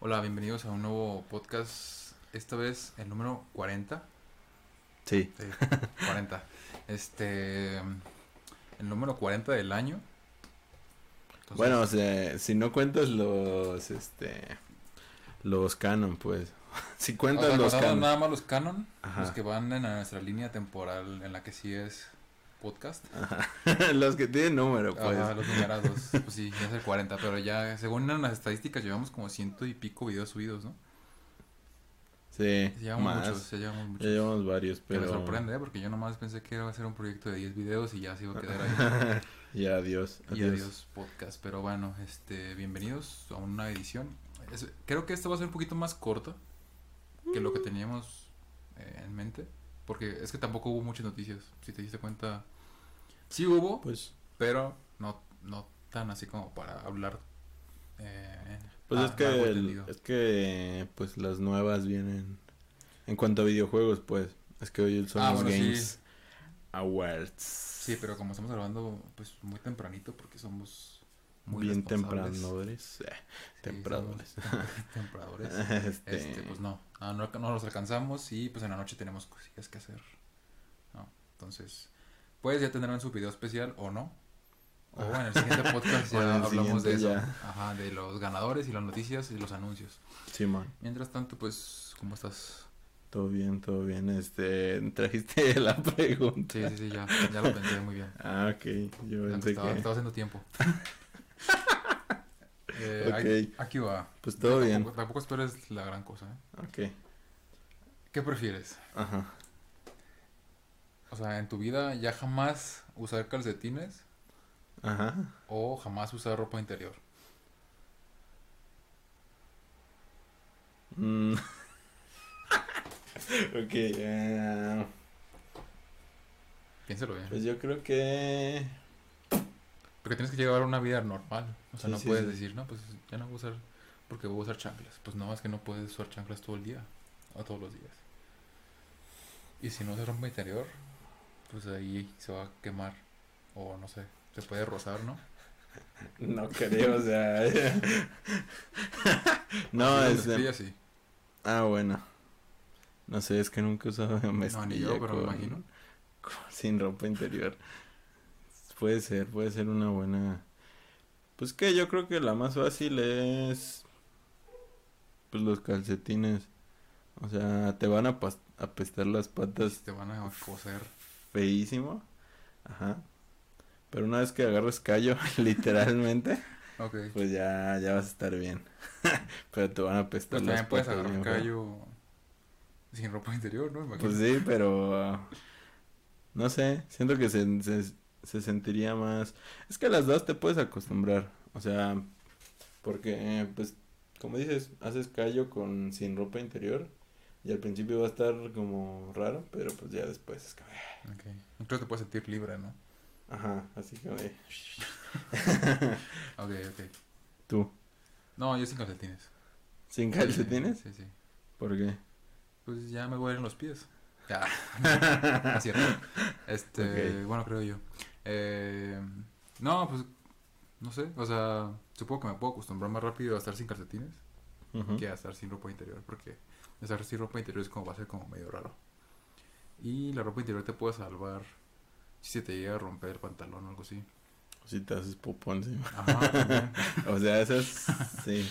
Hola, bienvenidos a un nuevo podcast. Esta vez el número 40. Sí. Sí, 40. Este. El número 40 del año. Entonces, Bueno, o sea, si no cuentas los, este, los canon, pues. si o cuentas sea, los canon. nada más los canon, Ajá. los que van en nuestra línea temporal en la que sí es podcast. Ajá. los que tienen número, pues. Ajá, los numerados. pues sí, ya es el 40, pero ya, según las estadísticas, llevamos como ciento y pico videos subidos, ¿no? Sí, llevamos más. muchos, ya llevamos muchos. Ya llevamos varios, Que pero. me sorprende, ¿eh? porque yo nomás pensé que iba a ser un proyecto de 10 videos y ya se iba a quedar ahí. y adiós. y adiós. adiós podcast. Pero bueno, este, bienvenidos a una edición. Es- creo que esta va a ser un poquito más corta que lo que teníamos eh, en mente. Porque es que tampoco hubo muchas noticias. Si te diste cuenta, sí hubo, Pues, pero no, no tan así como para hablar. eh, pues es que, el- es que, pues las nuevas vienen. En cuanto a videojuegos, pues. Es que hoy son Ah, los bueno, sí. Games Awards. Sí, pero como estamos grabando pues muy tempranito porque somos muy Bien tempranodores. Eh, Sí, tempradores. este, Este, pues no, no, no, no los alcanzamos y pues en la noche tenemos cosillas que hacer. ¿no? Entonces, pues ya tendrán su video especial o no. O en el siguiente podcast ya hablamos de eso. Ajá, de los ganadores y las noticias y los anuncios. Simón. Mientras tanto, pues, ¿cómo estás? Todo bien, todo bien. Este, trajiste la pregunta. Sí, sí, sí, ya, ya lo pensé muy bien. Ah, ok. Yo Ya pensé estaba, que. estaba haciendo tiempo. Eh, aquí va. Pues todo bien. Tampoco, tampoco esperes la gran cosa. ¿eh? Ok. ¿Qué prefieres? Ajá. Sea, en tu vida ya jamás usar calcetines Ajá. o jamás usar ropa interior. Mm. ok. eh, Piénsalo bien. pues yo creo que. Porque tienes que llevar una vida normal. O sea, Sí, no sí, puedes sí. decir, no, pues ya no voy a usar porque voy a usar chanclas. Pues no, es que no puedes usar chanclas todo el día o todos los días. Y si no usas ropa interior, pues ahí se va a quemar o no sé, se puede rozar, ¿no? No creo, o sea. no, es. Ah, bueno. No sé, es que nunca he usado No, ni yo, pero me imagino. con- sin ropa interior. Puede ser, puede ser una buena. Pues que yo creo que la más fácil es. Pues los calcetines. O sea, te van a apestar las patas Te van a coser. Feísimo. Ajá. Pero una vez que agarres callo, literalmente, pues ya, ya vas a estar bien. Pero te van a apestar Pues también puedes agarrar bien callo sin ropa interior, ¿no? Pues sí, pero uh, no sé, siento que se, se, se sentiría más. Es que a las dos te puedes acostumbrar, o sea, porque pues como dices, haces callo con sin ropa interior y al principio va a estar como raro, pero pues ya después es como, Ok. Incluso te puedes sentir libre, ¿no? ajá, así que de- Ok, ok. tú, No, yo sin calcetines. sin calcetines, Sí, sí. ¿por qué? Pues ya me voy a ir en los pies. Ya. No es cierto. Este, bueno, creo yo. Eh, no, pues, no sé. O sea, supongo que me puedo acostumbrar más rápido a estar sin calcetines que a estar sin ropa interior. Porque estar sin ropa interior es como va a ser como medio raro. Y la ropa interior te puede salvar si se te llega a romper el pantalón o algo así. Si te haces popón encima. Ajá. O sea, esa es, sí.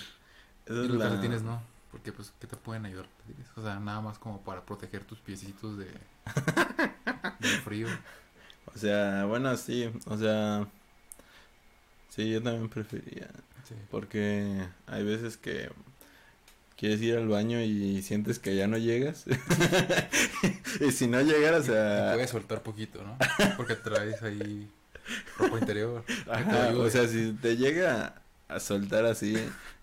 Esa es la... calcetines no, porque pues, ¿qué te pueden ayudar? O sea, nada más como para proteger tus piecitos de del frío. O sea, bueno, sí, o sea, sí, yo también preferiría, Sí. porque hay veces que quieres ir al baño y sientes que ya no llegas, y si no llegaras a... puedes soltar poquito, ¿no? Porque traes ahí ropa interior. te Ajá, o sea, si te llega a soltar así,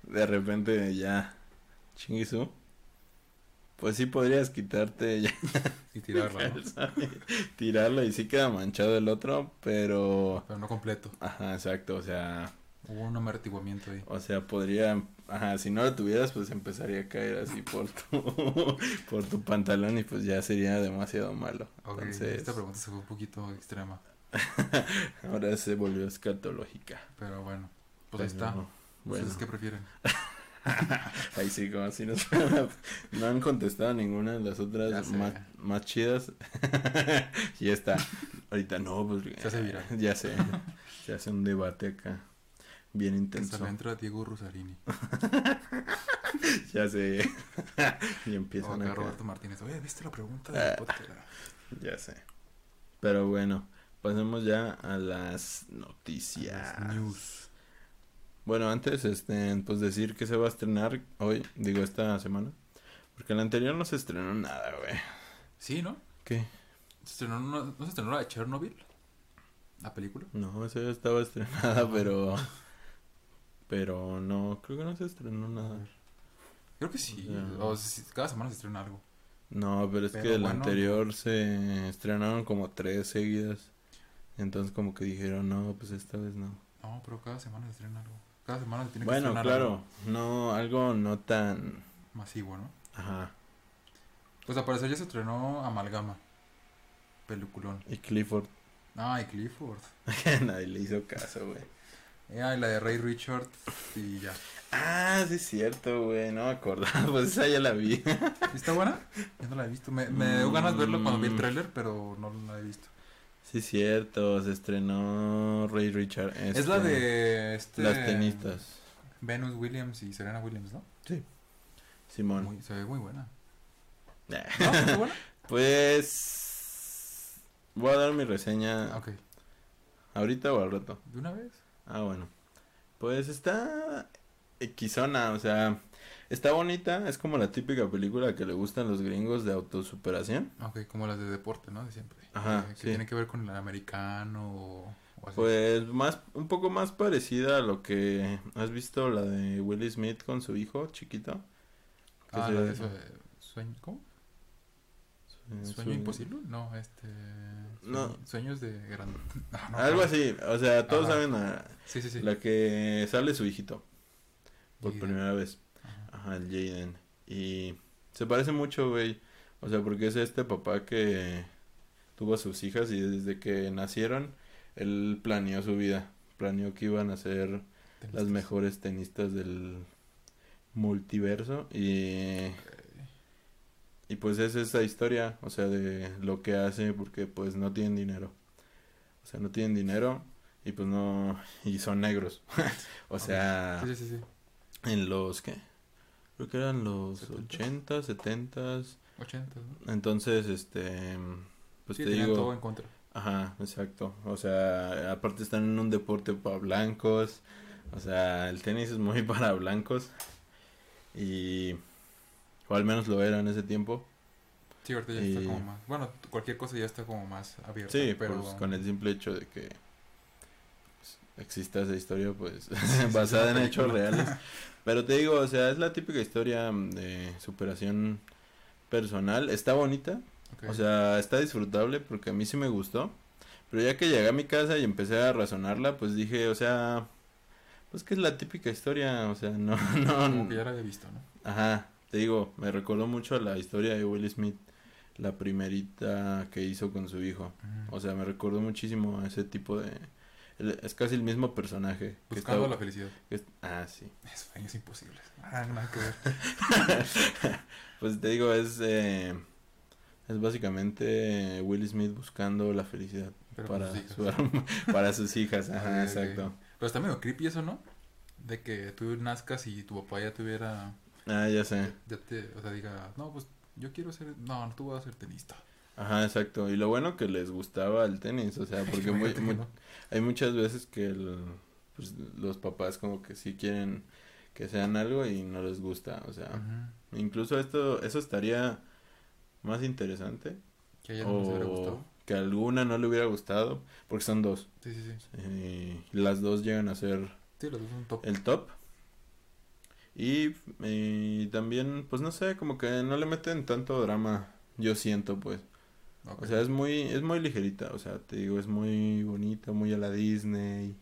de repente ya, chinguisu, pues sí podrías quitarte ya y tirarla, ¿no? tirarlo y sí queda manchado el otro, pero... Pero no completo. Ajá, exacto, o sea... Hubo un amortiguamiento ahí. O sea, podría, ajá, si no lo tuvieras, pues empezaría a caer así por tu, por tu pantalón y pues ya sería demasiado malo. Ok, Entonces, esta pregunta se fue un poquito extrema. ahora se volvió escatológica. Pero bueno, pues ahí está. Pero, Bueno, ¿Ustedes qué prefieren? Ahí sí, como si no, no han contestado ninguna de las otras más, más chidas. y está. Ahorita no, pues. Se hace viral. Ya sé. Se hace un debate acá. Bien intenso. le entra Diego Rusarini. Ya sé. y empiezan acá. Roberto Martínez. Oye, ¿viste la pregunta Ah. del podcast? Ya sé. Pero bueno, pasemos ya a las noticias. Las News. Bueno, antes, este, pues decir que se va a estrenar hoy, digo esta semana. Porque la anterior no se estrenó nada, güey. Sí, ¿no? ¿Qué? ¿Se estrenó una- ¿No se estrenó la de Chernobyl? ¿La película? No, esa ya estaba estrenada, pero. Pero no, creo que no se estrenó nada. Creo que sí. O sea, cada semana se estrena algo. No, pero es Pero que la bueno. anterior se estrenaron como tres seguidas. Entonces, como que dijeron, no, pues esta vez no. No, pero cada semana se estrena algo. Cada semana se tiene que Bueno, estrenar claro, algo no, algo no tan. masivo, ¿no? Ajá. Pues al parecer ya se estrenó Amalgama. Peliculón. Y Clifford. Ah, y Clifford. Nadie le hizo caso, güey. Ah, y la de Ray Richard. Y ya. Ah, sí es cierto, güey, no me acordaba, pues esa ya la vi. ¿Sí ¿Está buena? Yo no la he visto. Me, me dio ganas de verlo cuando vi el Mm. tráiler, pero no la he visto. Sí es cierto, se estrenó Ray Richard. Es la este, de este Las tenistas. Venus Williams y Serena Williams, ¿no? Simón. Muy- se ve muy buena. ¿No? ¿Está buena? Pues voy a dar mi reseña Ok. ahorita o al rato. ¿De una vez? Ah, bueno. Pues está equisona, o sea, está bonita, es como la típica película que le gustan los gringos de autosuperación. Ok, como las de deporte, ¿no? De siempre. Ajá, Que, que sí. tiene que ver con el americano o, o así. Pues más, un poco más parecida a lo que has visto la de Will Smith con su hijo chiquito. ah, la de eso, eh, sueño, ¿cómo? su- ¿Sueño su- imposible? No, este... No. sueño- Sueños de gran... Ah, no, Algo no. así, o sea, todos Ajá. saben a Sí, sí, sí. la que sale su hijito por Jaden. primera vez. Ajá. Ajá, el Jaden. Y se parece mucho, güey. O sea, porque es este papá que tuvo a sus hijas y desde que nacieron, él planeó su vida. Planeó que iban a ser las mejores tenistas del multiverso. Y, y pues es esa historia, o sea, de lo que hace porque pues no tienen dinero. O sea, no tienen dinero y pues no... Y son negros. o sea Sí, sí, sí. sí. en los ¿qué? Creo que eran los 70. 80, 70. 80, ¿no? Entonces, este pues sí, te tenían digo, todo en contra. ajá, exacto. O sea, aparte están en un deporte para blancos. O sea, el tenis es muy para blancos y o al menos lo era en ese tiempo. Sí, ahorita ya Y- está como más... Bueno, cualquier cosa ya está como más abierta. Sí, pero... pues con el simple hecho de que pues, exista esa historia, pues sí, basada en hechos reales. Pero te digo, o sea, es la típica historia mm, de superación personal. Está bonita, o sea, está disfrutable porque a mí sí me gustó. Pero ya que llegué a mi casa y empecé a razonarla, pues dije, o sea, pues que es la típica historia, o sea, no, Como no, que ya la había visto, ¿no? ajá, te digo, me recordó mucho a la historia de Will Smith, la primerita que hizo con su hijo. O sea, me recordó muchísimo a ese tipo de... Es casi el mismo personaje. que Buscando la felicidad. que es- Ah, sí. Sueños imposibles. Ah, nada que ver. Pues te digo, es... eh, es básicamente Will Smith buscando la felicidad Pero para, sus hijas. su para sus hijas. Ajá, exacto. Pero está medio creepy eso, ¿no? De que tú nazcas y tu papá ya tuviera... Ah, ya sé. Ya te... O sea, diga... No, pues yo quiero ser... No, tú vas a ser tenista. Ajá, exacto. Y lo bueno que les gustaba el tenis, o sea, porque muy, Imagínate que muy- no. hay muchas veces que el- pues, los papás como que sí quieren que sean algo y no les gusta, o sea, incluso esto, eso estaría más interesante Que a ella no les hubiera gustado. que a alguna no le hubiera gustado, porque son dos, Sí, sí, sí. y las dos llegan a ser Sí, los dos son top. el top. Y, y también, pues no sé, como que no le meten tanto drama, yo siento, pues. O sea, es muy, es muy ligerita, o sea, te digo, es muy bonita, muy a la Disney.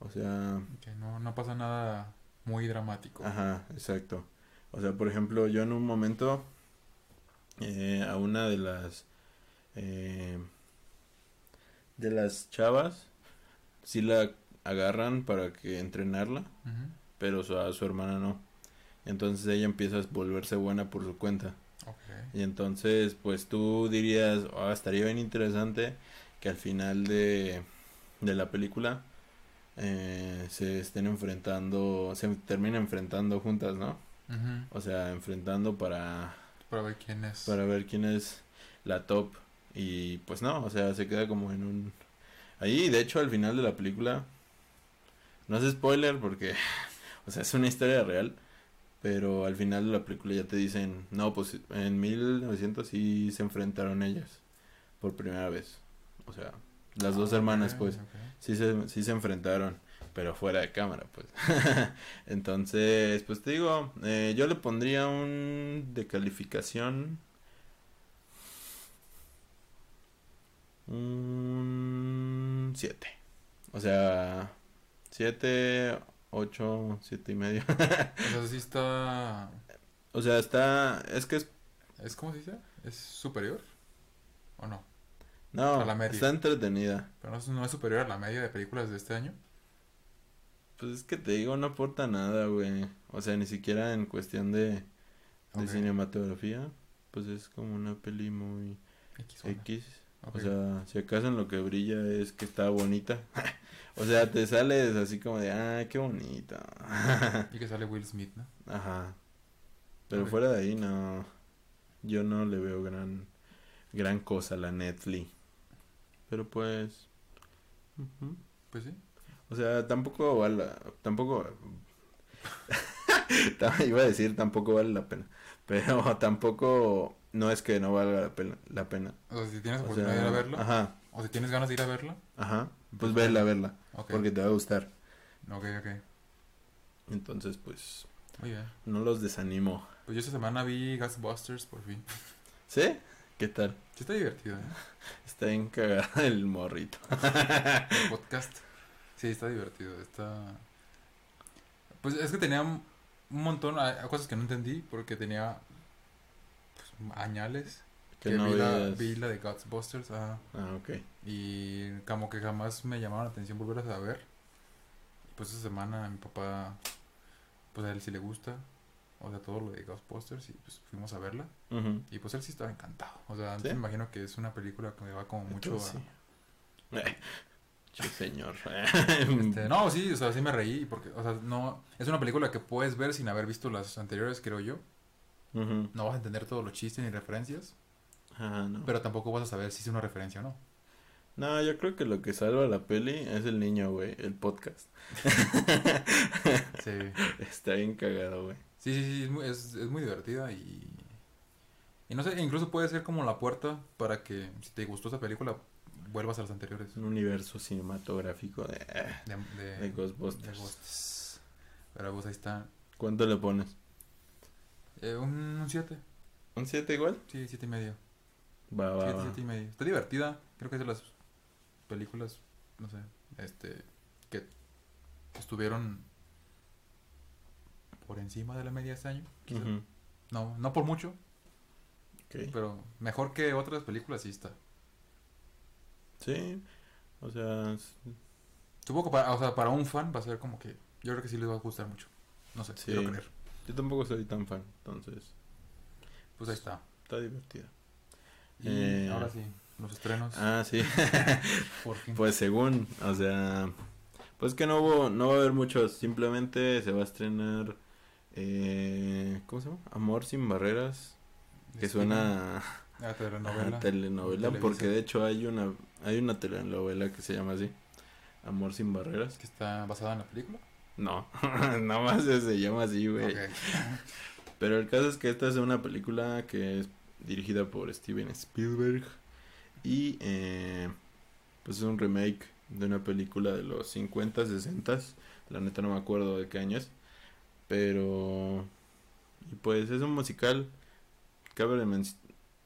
O sea, Que no, no pasa nada muy dramático. ajá, exacto. O sea, por ejemplo, yo en un momento eh, a una de las eh, de las chavas sí la agarran para que entrenarla, Ujú. Pero su, a su hermana no. Entonces ella empieza a volverse buena por su cuenta. Y entonces, pues tú dirías, "Ah, estaría bien interesante que al final de, de la película eh, se estén enfrentando, se terminen enfrentando juntas, ¿no? O sea, enfrentando para, Para ver quién es. para ver quién es la top. Y pues no, o sea, se queda como en un... Ahí, de hecho, al final de la película, no es spoiler porque, o sea, es una historia real, pero al final de la película ya te dicen, no, pues en 1900 sí se enfrentaron ellas por primera vez. O sea, las dos Ah, hermanas, pues, sí se, sí se enfrentaron, pero fuera de cámara, pues. Entonces, pues te digo, eh, yo le pondría un de calificación. Un 7. O sea, 7, 8, 7 y medio. O sea, sí está. o sea, está. Es que es. ¿Es cómo se dice? ¿Es superior? ¿O no? No, A la media. está entretenida. Pero no es, no es superior a la media de películas de este año. Pues es que te digo, no aporta nada, güey. O sea, ni siquiera en cuestión de, de cinematografía. Pues es como una peli muy X. O sea, si acaso en lo que brilla es que está bonita. o sea, te sales así como de, ah, qué bonita. Y que sale Will Smith, ¿no? Ajá. Pero fuera de ahí, no. Yo no le veo gran, gran cosa a la Netflix. Pero pues. Pues sí. O sea, tampoco vale, tampoco, Ta- iba a decir tampoco vale la pena, pero tampoco, no es que no valga la pena, la pena. O sea, si tienes O oportunidad de ir a sea, verla. ajá, O si tienes ganas de ir a verla. ajá, pues verla, verla, Porque te va a gustar. Ok, ok. Entonces, pues, Muy bien. no los desanimo. Pues yo esta semana vi Ghostbusters por fin. ¿Sí? ¿Qué tal? Sí está divertido, ¿eh? Está bien cagado el morrito. El podcast. Sí, está divertido. Está... Pues es que tenía un montón, hay cosas que no entendí porque tenía pues, añales. Que Que no vi, la, vi la de Ghostbusters ajá, Ah, ok. y como que jamás me llamaron la atención volverlas a ver. Pues esta semana mi papá, pues a él sí le gusta, o sea, todo lo de Ghostbusters y pues fuimos a verla. Y pues él sí estaba encantado. O sea, ¿Sí? me imagino que es una película que me va como mucho Entonces, a... sí. Señor. Este, no, sí, o sea, sí me reí porque, o sea, no... Es una película que puedes ver sin haber visto las anteriores, creo yo. No vas a entender todos los chistes ni referencias, Ajá, no. pero tampoco vas a saber si es una referencia o no. No, yo creo que lo que salva la peli es el niño, güey, el podcast. Sí, Está bien cagado, güey. sí, sí, sí, es muy, es, es muy divertida y... Y no sé, incluso puede ser como la puerta para que, si te gustó esa película, vuelvas a las anteriores. Un universo cinematográfico de, De, de, de Ghostbusters. de. Pero pues ahí está. ¿Cuánto le pones? Eh, un 7. ¿Un 7 igual? Sí, siete y medio. Va, va, Siete, va. siete y medio. Está divertida. Creo que es de las películas, no sé, este, que estuvieron por encima de la media este año. Ujú. No, no por mucho, pero mejor que otras películas sí está. Sí, o sea, Supongo que para, o sea, para un fan va a ser como que, yo creo que sí les va a gustar mucho. No sé, Sí. quiero creer. yo tampoco soy tan fan, entonces Pues ahí está. está divertida. Y Eh, ahora sí, los estrenos. Ah, sí. por fin. Pues según, o sea, pues que no hubo, no va a haber muchos, simplemente se va a estrenar, eh, ¿cómo se llama? Amor sin barreras, que Este, suena a telenovela. telenovela, porque de hecho hay una, hay una telenovela que se llama así, Amor sin barreras. Que está basada en la película. No, nada más se llama así, güey. Pero el caso es que esta es una película que es dirigida por Steven Spielberg y eh, pues es un remake de una película de los 50, 60, la neta no me acuerdo de qué año es, pero y pues es un musical. Cabe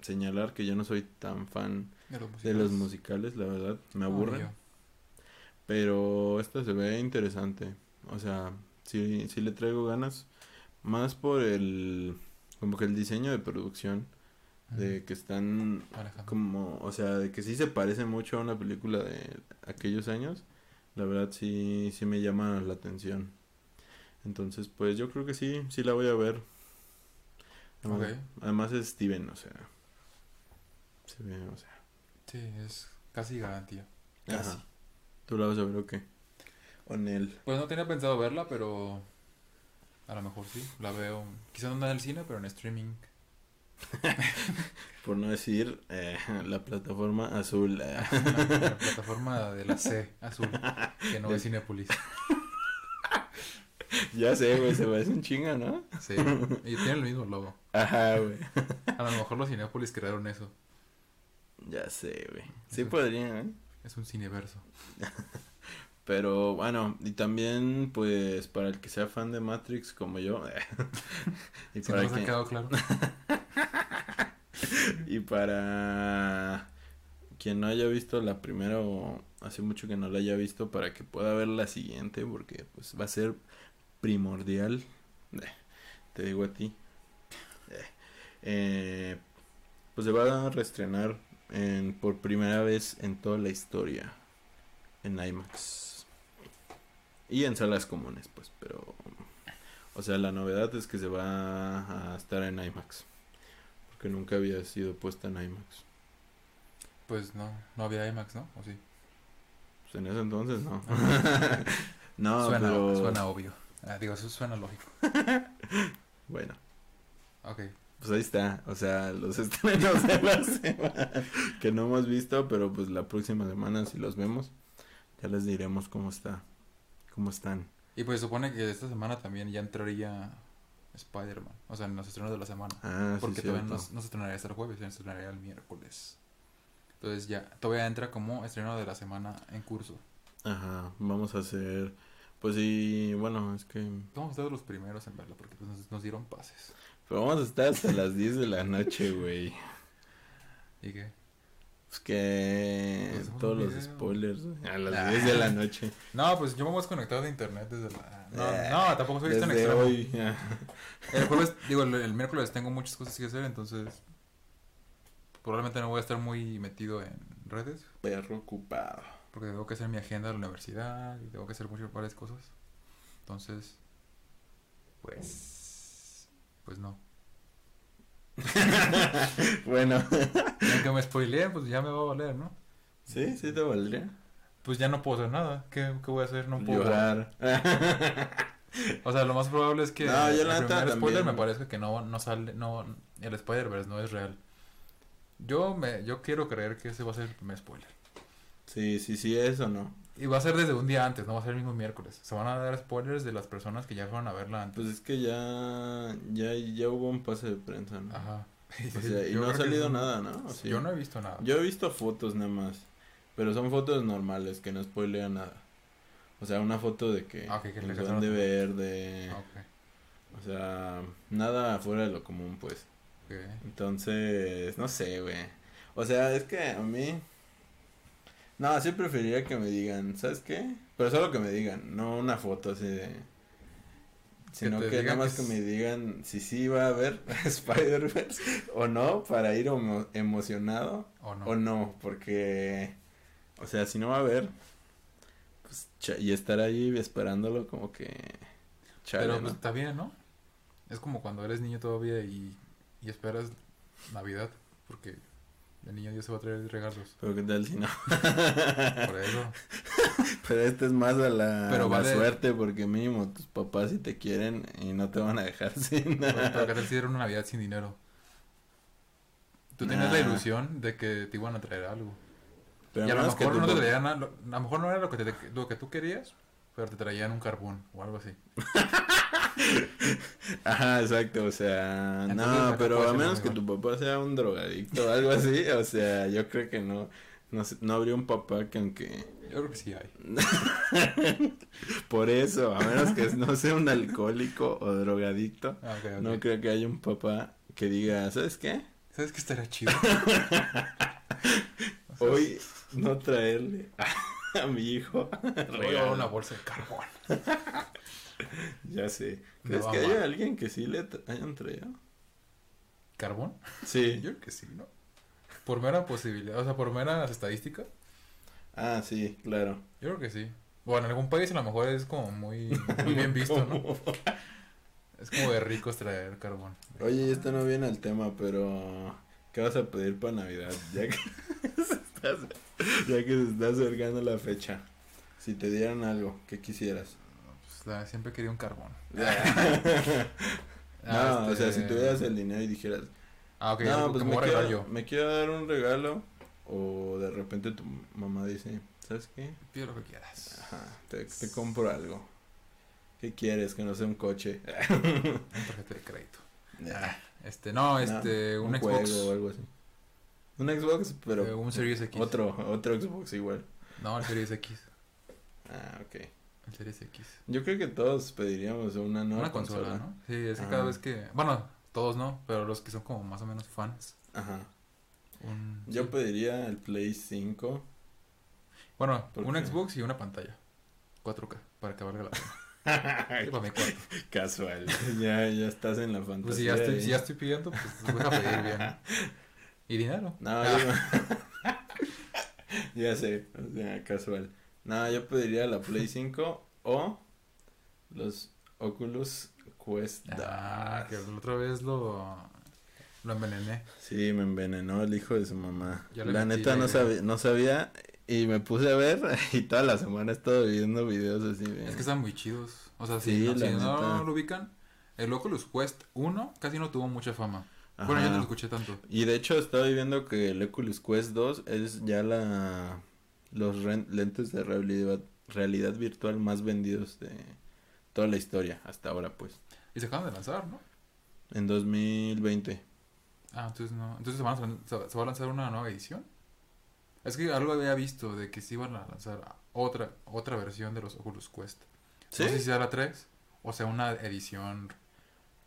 señalar que yo no soy tan fan De los de los musicales. la verdad, me aburren. yo. Pero esta se ve interesante. O sea, sí, sí le traigo ganas. Más por el. Como que el diseño de producción. De que están. Alejandro. Como. O sea, de que sí se parece mucho a una película de aquellos años. La verdad sí, sí me llama la atención. Entonces, pues yo creo que sí, sí la voy a ver. Además, además es Steven, o sea. Se ve, o sea. Sí, es casi garantía. Casi. Ajá. ¿Tú la vas a ver o qué? O Nel. Pues no tenía pensado verla, pero a lo mejor sí. La veo, quizás no en el cine, pero en streaming. Por no decir eh, la plataforma azul. eh. La, la plataforma de la C azul, que no es Cinepolis. ya sé, güey, se parece un chinga, ¿no? Sí, y tiene el mismo logo. Ajá, güey. A lo mejor los Cinepolis crearon eso. Ya sé, güey. Sí Eso. podría, ¿eh? Es un cineverso. Pero bueno, y también, pues, para el que sea fan de Matrix como yo, y, para nos ha que- quedado claro. y para quien no haya visto la primera o hace mucho que no la haya visto, para que pueda ver la siguiente, porque pues va a ser primordial, eh, te digo a ti, eh, eh, pues se va a reestrenar en, por primera vez en toda la historia en IMAX y en salas comunes, pues, pero, o sea, la novedad es que se va a estar en IMAX, porque nunca había sido puesta en IMAX. Pues no, no había IMAX, ¿no? ¿O sí? Pues en ese entonces no. no, suena, pero suena obvio. Ah, digo, eso suena lógico. bueno, Ok. pues ahí está, o sea, los estrenos de la semana que no hemos visto, pero pues la próxima semana si los vemos ya les diremos cómo está, cómo están. Y pues supone que esta semana también ya entraría Spider-Man. O sea, en los estrenos de la semana. Ah, Porque sí, todavía no, se estrenaría hasta el jueves, se estrenaría el miércoles. Entonces ya, todavía entra como estreno de la semana en curso. Ajá, vamos a hacer, pues sí, bueno, es que, Somos todos los primeros en verla porque pues, nos, nos dieron pases. pero vamos a estar hasta las 10 de la noche, güey. ¿Y qué? Pues que Pues todos los video. spoilers a las Ah. 10 de la noche. No, pues yo me voy a desconectar de internet desde la... No, Eh, no tampoco soy tan extremo. hoy. El jueves, digo, el, el miércoles tengo muchas cosas que hacer, entonces probablemente no voy a estar muy metido en redes Perro ocupado. porque tengo que hacer mi agenda de la universidad y tengo que hacer muchas varias cosas. Entonces, pues, pues no. bueno. Y aunque me spoileen, pues ya me va a valer, ¿no? Sí, sí te valdría. Pues ya no puedo hacer nada. ¿Qué, qué voy a hacer? No puedo. Llorar. O sea, lo más probable es que No, el primer spoiler también. me parece que no, no sale, no, el Spider-Verse no es real. Yo me, yo quiero creer que ese va a ser el primer spoiler. sí, sí, sí, eso no. Y va a ser desde un día antes, no va a ser el mismo miércoles. Se van a dar spoilers de las personas que ya fueron a verla antes. Pues es que ya, ya, ya hubo un pase de prensa, ¿no? Ajá. O sea, y no ha salido nada, ¿no? ¿O sí? Yo no he visto nada. Yo he visto fotos nada más, pero son fotos normales que no spoilean nada. O sea, una foto de que Ah, ok, que le los cazaron van de a- verde, Ah, Ok, o sea, nada fuera de lo común, pues. ok. Entonces, no sé, güey. O sea, es que a mí... No, sí preferiría que me digan, ¿sabes qué? Pero solo que me digan, no una foto así de... Sino que, nada más que me digan si sí va a haber Spider-Verse o no, para ir emo- emocionado O no. o no, porque... O sea, si no va a haber, pues, y estar ahí esperándolo como que... Chale, Pero ¿no? pues está bien, ¿no? Es como cuando eres niño todavía y, y esperas Navidad, porque de niño Dios se va a traer regalos. Pero qué tal si no. Por eso. Pero este es más a la, Pero a la vale- suerte porque mínimo tus papás si te quieren y no te van a dejar sin Pero, pero nada. ¿qué tal si era una Navidad sin dinero? Tú tenías la Nah. ilusión de que te iban a traer algo. Pero y a lo que mejor no te traían, a a lo mejor no era lo que, te, lo que tú querías, pero te traían un carbón o algo así. Ajá, exacto, o sea, Entonces, no, pero a menos que tu papá sea un drogadicto o algo así, o sea, yo creo que no, no, no habría un papá que aunque, Yo creo que sí hay. por eso, a menos que no sea un alcohólico o drogadicto, Ah, no creo que haya un papá que diga, ¿sabes qué? ¿Sabes qué estaría chido? Hoy no traerle a mi hijo regalo". una bolsa de carbón. Ya sé. ¿Crees que haya alguien que sí le hayan traído? ¿Carbón? Sí. Yo creo que sí, ¿no? Por mera posibilidad, o sea, por meras estadísticas, Ah, sí, claro. yo creo que sí. Bueno, en algún país a lo mejor es como muy, muy bien visto, ¿no? Es como de ricos traer carbón. Oye, esto no viene al tema, pero ¿qué vas a pedir para Navidad? Ya ya que se está acercando la fecha. Si te dieran algo, ¿qué quisieras? Pues, la- siempre quería un carbón. no, Ah, o sea, este- si tuvieras el dinero y dijeras, Ah, ok, no, pues me quiero, yo. me quiero dar un regalo, o de repente tu mamá dice, ¿sabes qué? Pide lo que quieras. Ajá, te, te compro algo. ¿Qué quieres? Que no sea un coche. Una tarjeta de crédito. Este, no, este, un, Xbox. juego o algo así. Un Xbox, pero eh, un Series X. otro, otro Xbox igual. No, el Series X. Ah, ok. El Series X. Yo creo que todos pediríamos una nueva Una consola, ¿no? Sí, es que Ajá. cada vez que. Bueno, todos no, pero los que son como más o menos fans. Ajá. Un, Yo pediría el Play 5. Bueno, ¿Por un qué? Xbox y una pantalla. 4K, para que valga la pena. Casual. ya, ya estás en la fantasía. Pues si ya estoy, si ya estoy pidiendo, pues pues voy a pedir bien. Y dinero. No, Ah, yo- ya sé, o sea, casual. No, yo pediría la Play 5 o los Oculus Quest. Ah, que la otra vez lo, lo envenené. Sí, me envenenó el hijo de su mamá. La neta no sabía, no sabía y me puse a ver y toda la semana he estado viendo videos así. de- Es que están muy chidos. O sea, Sí, si, no, si no lo ubican, el Oculus Quest 1 casi no tuvo mucha fama. Bueno, yo no lo escuché tanto. Y de hecho estaba viendo que el Oculus Quest 2 es ya la los lentes de realidad, realidad virtual más vendidos de toda la historia hasta ahora pues. Y se acaban de lanzar, ¿no? En 2020. Ah, entonces no. Entonces se, van a se va a lanzar una nueva edición. Es que algo había visto de que se iban a lanzar otra otra versión de los Oculus Quest. ¿Sí? No sé si sea la 3 o sea una edición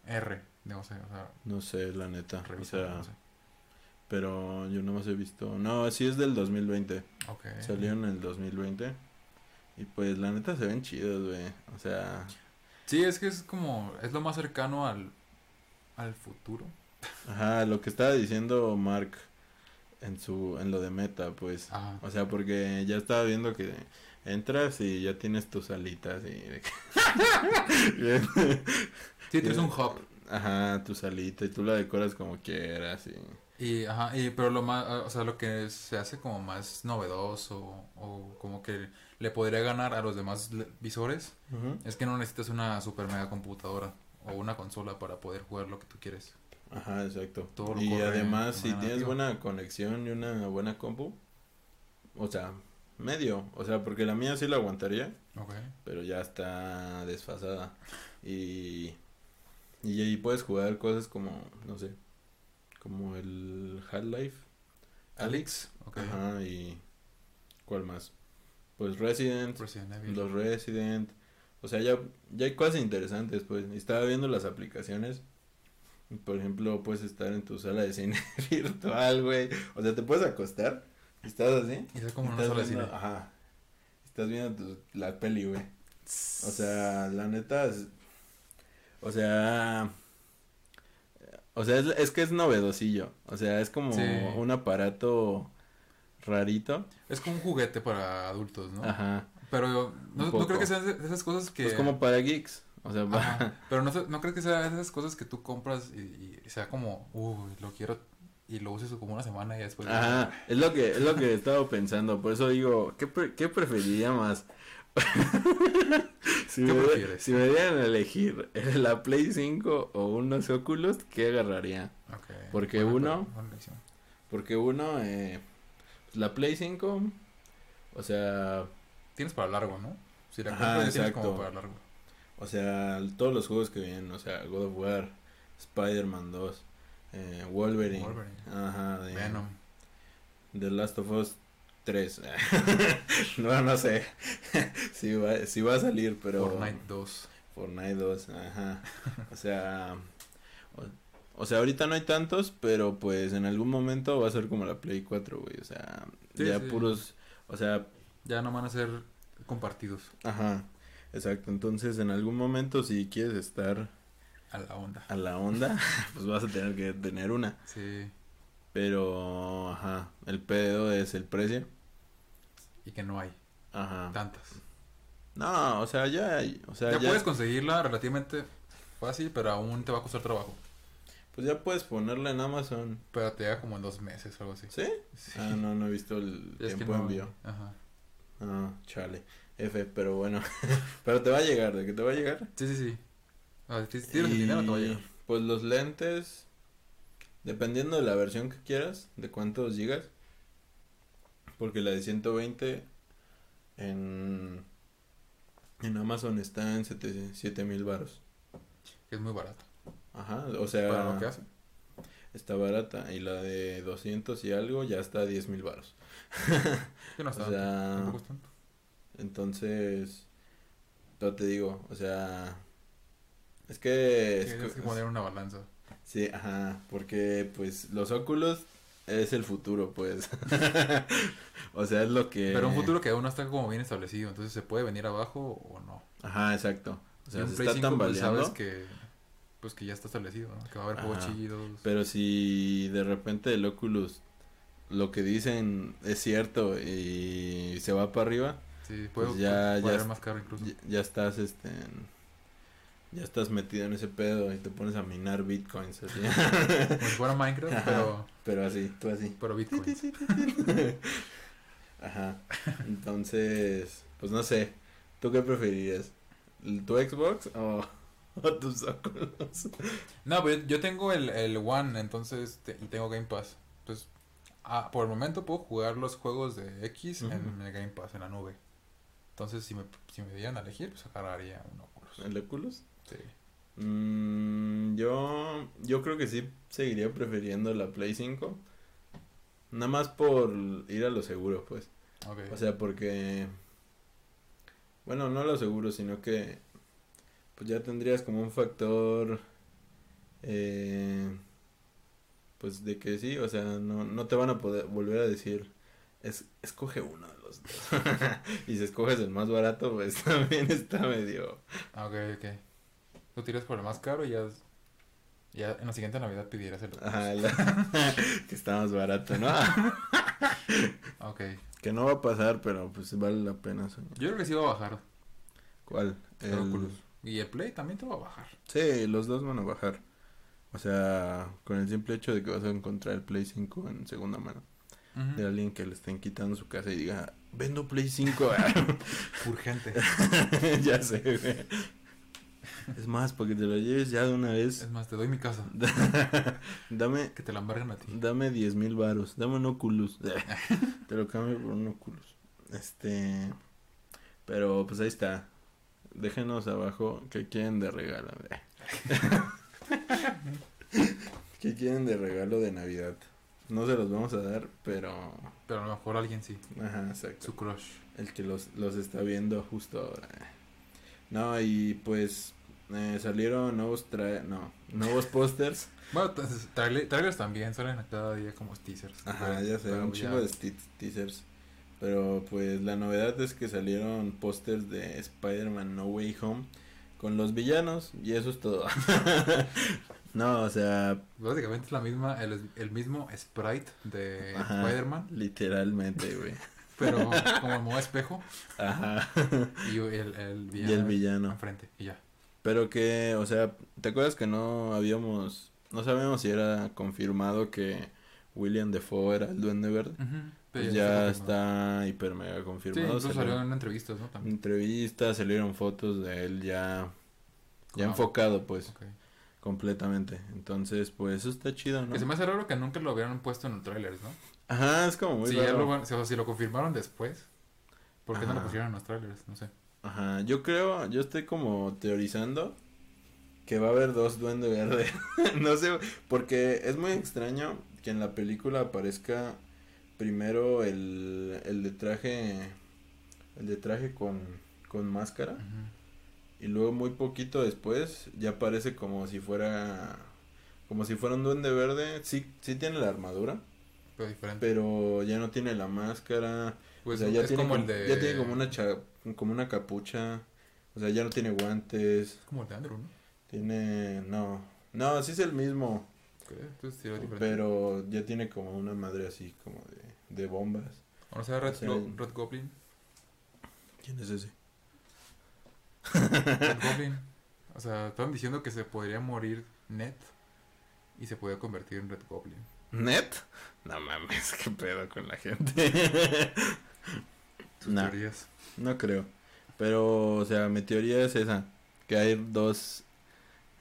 R. No sé, o sea, No sé, la neta. O revisa. sea, no sé. pero yo no más he visto. No, sí es del 2020. Ok. Salió en el 2020. Y pues la neta se ven chidos, güey. O sea, Sí, es que es como. Es lo más cercano al. Al futuro. ajá, lo que estaba diciendo Mark en su en lo de Meta, pues. Ajá. O sea, porque ya estaba viendo que entras y ya tienes tus alitas y Sí, tienes un hub. Ajá, tu salita y tú la decoras como quieras y Y, ajá, y, pero lo más, o sea, lo que se hace como más novedoso o como que le podría ganar a los demás visores es que no necesitas una super mega computadora o una consola para poder jugar lo que tú quieres. Ajá, exacto. Todo y además, de si tienes nativa. buena conexión y una buena compu, o sea, medio, o sea, porque la mía sí la aguantaría, Ok. pero ya está desfasada. Y, y ahí puedes jugar cosas como, no sé, como el Half-Life, Alex, Ok. ajá, y ¿cuál más? Pues Resident, Resident Evil. los Resident, o sea, ya, ya hay cosas interesantes, pues. Y estaba viendo las aplicaciones. Por ejemplo, puedes estar en tu sala de cine virtual, güey. O sea, te puedes acostar. Estás así. Y es como una sala de cine. Ajá. Estás viendo tu- la peli, güey. O sea, la neta O sea... O sea, es, es que es novedosillo. O sea, es como Sí. un aparato rarito. Es como un juguete para adultos, ¿no? Ajá. Pero no, no creo que sean de esas cosas que... Pues como para geeks. O sea, para- Pero no, no creo que sea de esas cosas que tú compras y, y sea como, uy, lo quiero y lo uses como una semana y después... Ajá, es lo que es lo que he estado pensando, por eso digo, ¿qué, pre- qué preferiría más? si, ¿Qué me, prefieres? si me dieran a elegir la Play 5 o unos Oculus, ¿qué agarraría? Porque uno-. Porque uno, eh, la Play 5, o sea, Tienes para largo, ¿no? Si la Ajá, compras tienes como para largo. o sea, todos los juegos que vienen, o sea, God of War, Spider-Man 2, eh, Wolverine, Wolverine. ajá, de- Venom. The Last of Us 3. no, no sé si va, si va a salir, pero Fortnite 2. Fortnite 2, ajá. O sea, o, o sea, ahorita no hay tantos, pero pues en algún momento va a ser como la Play 4, güey, o sea, Sí, ya sí. puros, o sea, Ya no van a ser compartidos ajá. Exacto, entonces en algún momento si quieres estar a la onda. a la onda, pues vas a tener que tener una. Sí. Pero, ajá, el pedo es el precio. Y que no hay Ajá. tantas. No, o sea, ya hay. O sea, ya, ya, puedes conseguirla relativamente fácil, pero aún te va a costar trabajo. pues ya puedes ponerla en Amazon. Pero te llega como en dos meses o algo así. ¿Sí? Sí. Ah, no, no he visto el Es tiempo de no- envío. Ajá. Ah, chale. F, pero bueno. pero te va a llegar, ¿de que te va a llegar? Sí, sí, sí. Si tienes el dinero te va a llegar. Pues los lentes, dependiendo de la versión que quieras, de cuántos gigas. Porque la de 120 en, en Amazon está en 7 mil baros. Es muy barato. Ajá, o sea, Para lo que hace. está barata. Y la de 200 y algo ya está a 10 mil baros. No O está sea, tampoco es tanto. Entonces, yo te digo, o sea, es que... es Tienes co- que poner una balanza. Sí, ajá, porque pues los óculos es el futuro, pues. o sea, es lo que... Pero un futuro que aún no está como bien establecido. Entonces se puede venir abajo o no. Ajá, exacto. O sea, se está 5, pues, tambaleando. sabes que, pues que ya está establecido, ¿no? Que va a haber juegos chidos. Pero si de repente el Oculus lo que dicen es cierto y se va para arriba, Sí, puede, pues ya- puede ya más caro incluso. ya, ya estás este en- ya estás metido en ese pedo y te pones a minar bitcoins así. Como si fuera Minecraft, Ajá. pero, Pero así, tú así. pero Bitcoin. Ajá. Entonces, pues no sé. ¿Tú qué preferirías? ¿Tu Xbox o, o tus Oculus? No, pero yo, yo tengo el, el One, entonces, te- y tengo Game Pass. Entonces, ah, por el momento puedo jugar los juegos de X en el Game Pass, en la nube. Entonces, si me, si me dieran a elegir, pues agarraría un Oculus. ¿El Oculus? Sí. Mm, yo, yo creo que sí seguiría prefiriendo la Play 5. Nada más por ir a lo seguro, pues. O sea, porque... Bueno, no a lo seguro, sino que... Pues ya tendrías como un factor... Eh, pues de que sí, o sea, no, no te van a poder volver a decir... Es, escoge uno de los dos. y si escoges el más barato, pues también está medio... Ah, ok, ok. Tú tiras por el más caro y ya, ya en la siguiente Navidad pidieras el Oculus. Ajá, la- que está más barato, ¿no? Ok. que no va a pasar, pero pues vale la pena. Yo creo que sí va a bajar ¿Cuál? el, Oculus. Y el Play también te va a bajar. Sí, los dos van a bajar. O sea, con el simple hecho de que vas a encontrar el Play 5 en segunda mano. De alguien que le estén quitando su casa y diga, vendo Play 5. Urgente. ya sé, güey. Es más, para que te lo lleves ya de una vez. Es más, te doy mi casa. dame, Que te la embarguen a ti. dame 10 mil varos. Dame un Oculus. te lo cambio por un Oculus. Este... Pero pues ahí está. Déjenos abajo qué quieren de regalo. ¿Qué quieren de regalo de Navidad? No se los vamos a dar, pero... Pero a lo mejor alguien sí. Ajá, exacto. Su crush. El que los, los está viendo justo ahora. No, y pues eh, salieron nuevos tra no, nuevos pósters. Bueno, trailers también salen cada día como teasers. Ajá, ya sé, Pero un ya- chingo de teasers. Pero pues la novedad es que salieron pósters de Spider-Man No Way Home con los villanos y eso es todo. no, o sea, Básicamente es la misma, el, el mismo sprite de. Spider-Man, literalmente, güey. pero como en modo espejo Ajá. y el, el y villano el villano. enfrente y ya. Pero que, o sea, ¿te acuerdas que no habíamos, no sabíamos si era confirmado que William Defoe era el Duende Verde? Pues ya está hiper mega Sí, confirmado. incluso Salieron en entrevistas, ¿no? También. entrevistas, salieron fotos de él ya, ya Ah, enfocado, pues, ok. completamente. Entonces, pues, eso está chido, ¿no? Que se me hace raro que nunca lo hubieran puesto en los trailers, ¿no? Ajá, es como muy ya raro. lo, van- o sea, si lo confirmaron después, ¿por qué no lo pusieron en los trailers? No sé. Ajá, yo creo, yo estoy como teorizando que va a haber dos Duende Verde. no sé, porque es muy extraño que en la película aparezca primero el, el de traje, el de traje con, con máscara y luego muy poquito después ya aparece como si fuera, como si fuera un Duende Verde. Sí, sí tiene la armadura, Pero diferente. pero ya no tiene la máscara. Pues o sea, ya es tiene como el de... ya tiene como una cha- como una capucha. O sea, ya no tiene guantes. Es como el de Andrew, ¿no? Tiene no. No, sí es el mismo, Entonces sí pero ya tiene como una madre así como de, de bombas. O sea, Red, o sea, Go- Red Goblin. ¿Quién es ese? Red Goblin. O sea, estaban diciendo que se podría morir Ned y se podía convertir en Red Goblin. ¿Net? No mames, qué pedo con la gente. No. teorías. no creo. Pero, o sea, mi teoría es esa. Que hay dos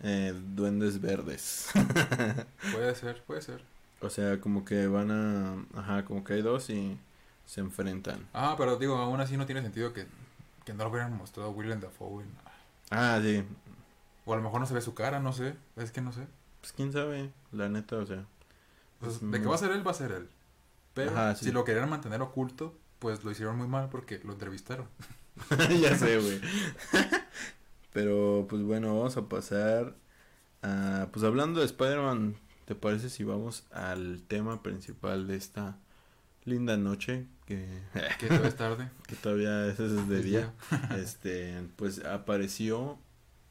eh, duendes verdes. Puede ser, puede ser. o sea, como que van a... Ajá, como que hay dos y se enfrentan. Ah, pero digo, aún así no tiene sentido que, que no lo hubieran mostrado Willem Dafoe. Ah, sí. O a lo mejor no se ve su cara, no sé. Es que no sé. Pues quién sabe, la neta, o sea. Pues, Es de que va a ser él, va a ser él. Pero Ajá, sí. si lo querían mantener oculto, pues lo hicieron muy mal porque lo entrevistaron. ya sé, güey. Pero, pues bueno, vamos a pasar a... Pues hablando de Spider-Man, ¿te parece si vamos al tema principal de esta linda noche? Que, Que todavía es tarde. que todavía es de día. Este, pues apareció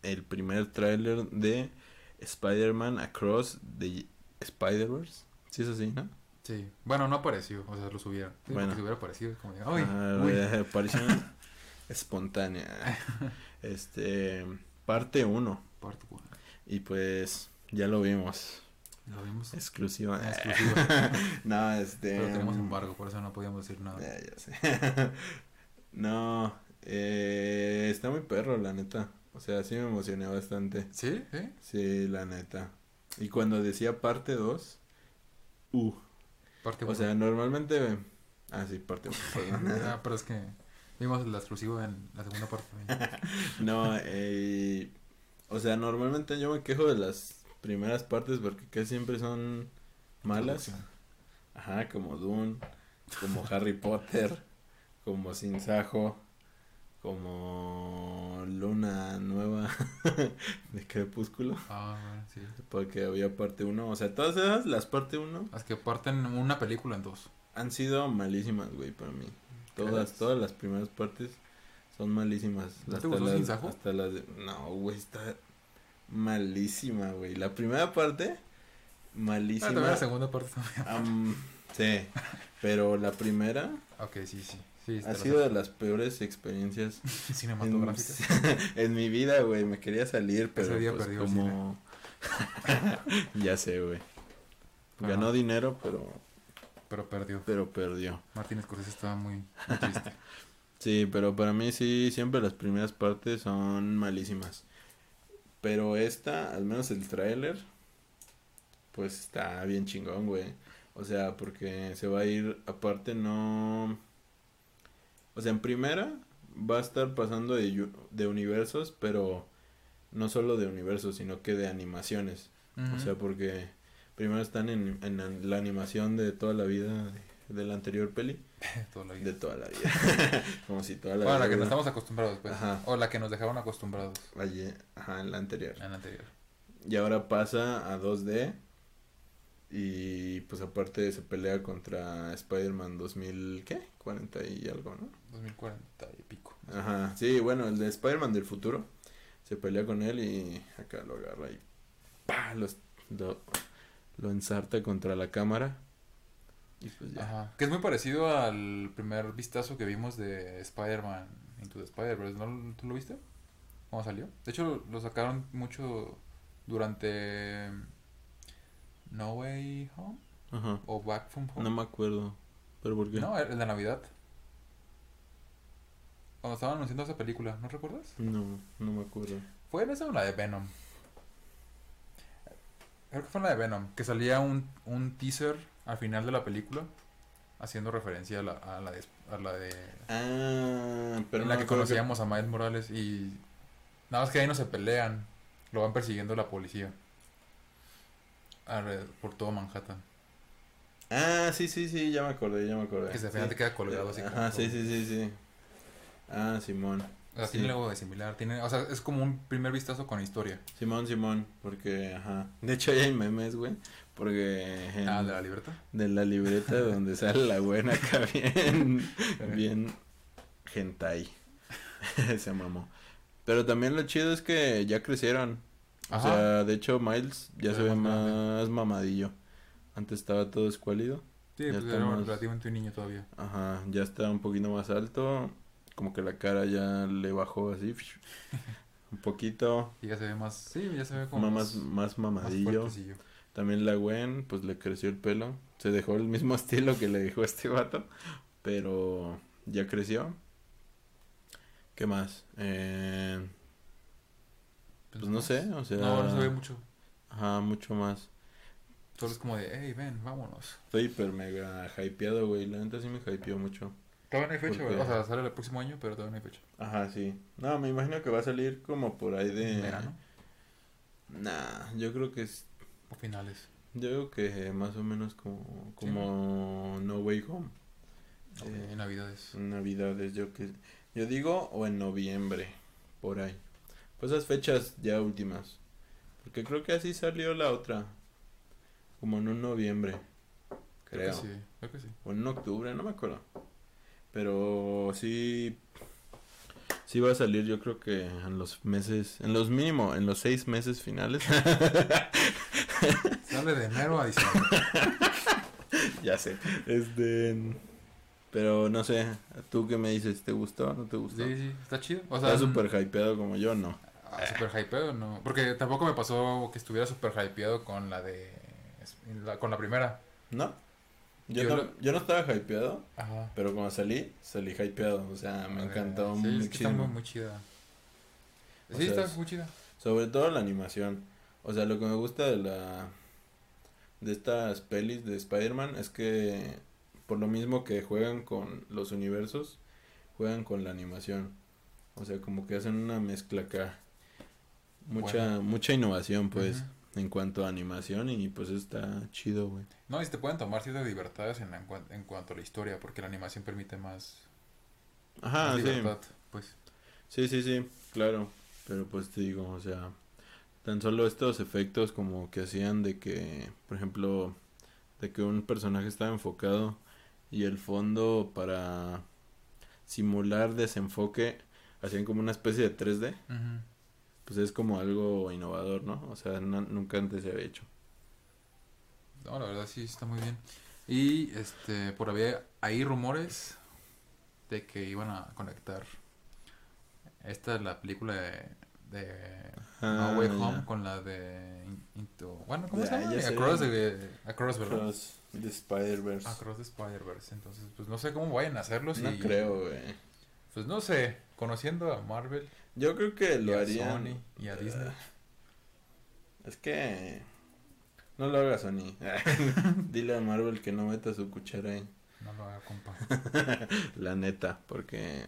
el primer tráiler de Spider-Man Across the Spider-Verse. Sí, es así, ¿no? Sí. Bueno, no apareció. O sea, lo subieron. Sí, Bueno. si hubiera aparecido, es como ¡ay! Ah, uy". de aparición espontánea. Este, parte 1. Parte uno. Y pues ya lo vimos. Lo vimos. Exclusiva. En exclusiva. no, este. Pero tenemos embargo, por eso no podíamos decir nada. Ya, ya sé. no, eh, está muy perro, la neta. O sea, sí me emocioné bastante. ¿Sí? ¿Sí? Sí, la neta. Y cuando decía parte 2, uh. Parte O uno. sea, normalmente. Ah, sí, parte 1. Ah, pero es que vimos la exclusiva en la segunda parte. No, eh, o sea, normalmente yo me quejo de las primeras partes porque casi siempre son malas. Ajá, como Dune, como Harry Potter, como Sin Sajo, como Luna Nueva de Crepúsculo, Ah, bueno, sí. porque había parte 1. O sea, todas esas, las parte 1, Es que parten una película en dos. han sido malísimas, güey, para mí. Todas, todas las primeras partes son malísimas. ¿No te Hasta gustó las, hasta las de- No, güey, está malísima, güey. La primera parte, Ah, malísima. también la segunda parte también. Am, sí, pero la primera Ok, sí, sí. Sí ha sido de las peores experiencias en, cinematográficas. en mi vida, güey. Me quería salir, pero día pues, perdió como... ya sé, güey. Ganó Ajá. dinero, pero, Pero perdió. pero perdió. Martín Scorsese estaba muy, muy triste. Sí, pero para mí sí, siempre las primeras partes son malísimas. Pero esta, al menos el tráiler, pues está bien chingón, güey. O sea, porque se va a ir, aparte no... O sea, en primera va a estar pasando de, de universos, pero no solo de universos, sino que de animaciones. O sea, porque primero están en, en la- animación de toda la vida de, de la anterior peli. Toda la vida. De toda la vida. Como si toda la Bueno, la que vida nos estamos acostumbrados, pues. Ajá. O la que nos dejaron acostumbrados Ayer, ajá, en la anterior. en la anterior. Y ahora pasa a 2D. Y pues aparte se pelea contra Spider-Man 2000, ¿qué? 40 y algo, ¿no? 2040 y pico. Ajá, sí, bueno, el de Spider-Man del futuro. Se pelea con él y acá lo agarra y ¡pah! Lo, lo, lo ensarta contra la cámara. Y pues ya. Ajá. Que es muy parecido al primer vistazo que vimos de Spider-Man Into the Spider-Verse. ¿No tú lo viste? ¿Cómo salió? De hecho, lo sacaron mucho durante No Way Home Ajá. o Back from Home. No me acuerdo. ¿Pero por qué? No, el de Navidad. Cuando estaban anunciando esa película, ¿no recuerdas? No, no me acuerdo. ¿Fue en esa o la de Venom? Creo que fue en la de Venom, que salía un, un teaser al final de la película haciendo referencia a la, a la de... A la de Ah, pero en no la que conocíamos a Miles Morales y... Nada más que ahí no se pelean, lo van persiguiendo la policía. Por todo Manhattan. Ah, sí, sí, sí, ya me acordé, ya me acordé. Que se sí. te queda colgado así como Ajá, sí, todo. sí, sí, sí. Ah, Simón. O sea, Sí. tiene algo de similar. Tiene, o sea, es como un primer vistazo con historia. Simón, Simón, porque, ajá. De hecho, ya hay memes, güey. Porque. en- Ah, de la libertad. de la libreta donde sale la buena acá bien. bien. hentai. se mamó. Pero también lo chido es que ya crecieron. O sea, de hecho, Miles ya Se se ve más más mamadillo. Antes estaba todo escuálido. Sí, ya pues está era más- relativamente un niño todavía. Ajá, ya está un poquito más alto. como que la cara ya le bajó así. un poquito. Y ya se ve más, sí, ya se ve como más, más mamadillo. fuertecillo. También la Gwen, pues le creció el pelo. Se dejó el mismo estilo que le dejó este vato. Pero ya creció. ¿Qué más? Eh, pues no más. sé, o sea. No, no se ve mucho. Ajá, mucho más. Solo es como de, hey, ven, vámonos. Estoy hiper mega hypeado, güey. La neta sí me hypeó mucho. Todavía no hay fecha, ¿Por güey. O sea, sale el próximo año, pero todavía no hay fecha. Ajá, sí. No, me imagino que va a salir como por ahí de. Verano Nah, yo creo que es. o finales. Yo creo que más o menos como. Como No Way Home. Eh, en Navidades. Navidades, yo que. Yo digo, o en noviembre. Por ahí. Pues esas fechas ya últimas. Porque creo que así salió la otra. Como en un noviembre. Creo. que sí, creo que sí. O en octubre, no me acuerdo. Pero sí. Sí va a salir, yo creo que en los meses. En los mínimo, en los seis meses finales. Sale de enero a diciembre. ya sé. Este. Pero no sé, ¿tú qué me dices? ¿Te gustó no te gustó? sí, sí, está chido. O sea, ¿Estás súper hypeado como yo? No. Super hypeado, no. Porque tampoco me pasó que estuviera super hypeado con la de. la- con la primera. ¿No? Yo, Yo no, lo- yo no estaba hypeado, Ajá. pero cuando salí, salí hypeado. O sea, me encantó Sí, es que está muchísimo. muy, muy chida. O Sí, sea, está muy chida. Sobre todo la animación. O sea, lo que me gusta de la de estas pelis de Spider-Man es que por lo mismo que juegan con los universos, juegan con la animación. O sea, como que hacen una mezcla acá. Mucha Bueno. mucha innovación pues en cuanto a animación y pues está chido, güey. No, y se te pueden tomar ciertas libertades en, cuan- en cuanto a la historia, porque la animación permite más, Ajá, más sí. libertad. Pues, Sí, sí, sí, claro. Pero pues te digo, o sea, tan solo estos efectos como que hacían de que, por ejemplo, de que un personaje estaba enfocado y el fondo para simular desenfoque hacían como una especie de 3D, pues es como algo innovador, ¿no? O sea, nunca antes se había hecho. no, la verdad sí está muy bien. Y este, por había hay rumores de que iban a conectar esta la película de, de Ah, No Way ya. Home con la de In- Into, bueno, ¿cómo se llama? Across the, Across, the Spider-Verse. Across the Spider-Verse. Entonces, pues no sé cómo vayan a hacerlo. No creo, güey. Pues no sé, conociendo a Marvel Yo creo que lo a harían. Sony y a Disney. Es que no lo haga Sony. Dile a Marvel que no meta su cuchara ahí. No lo haga, compa. La neta, porque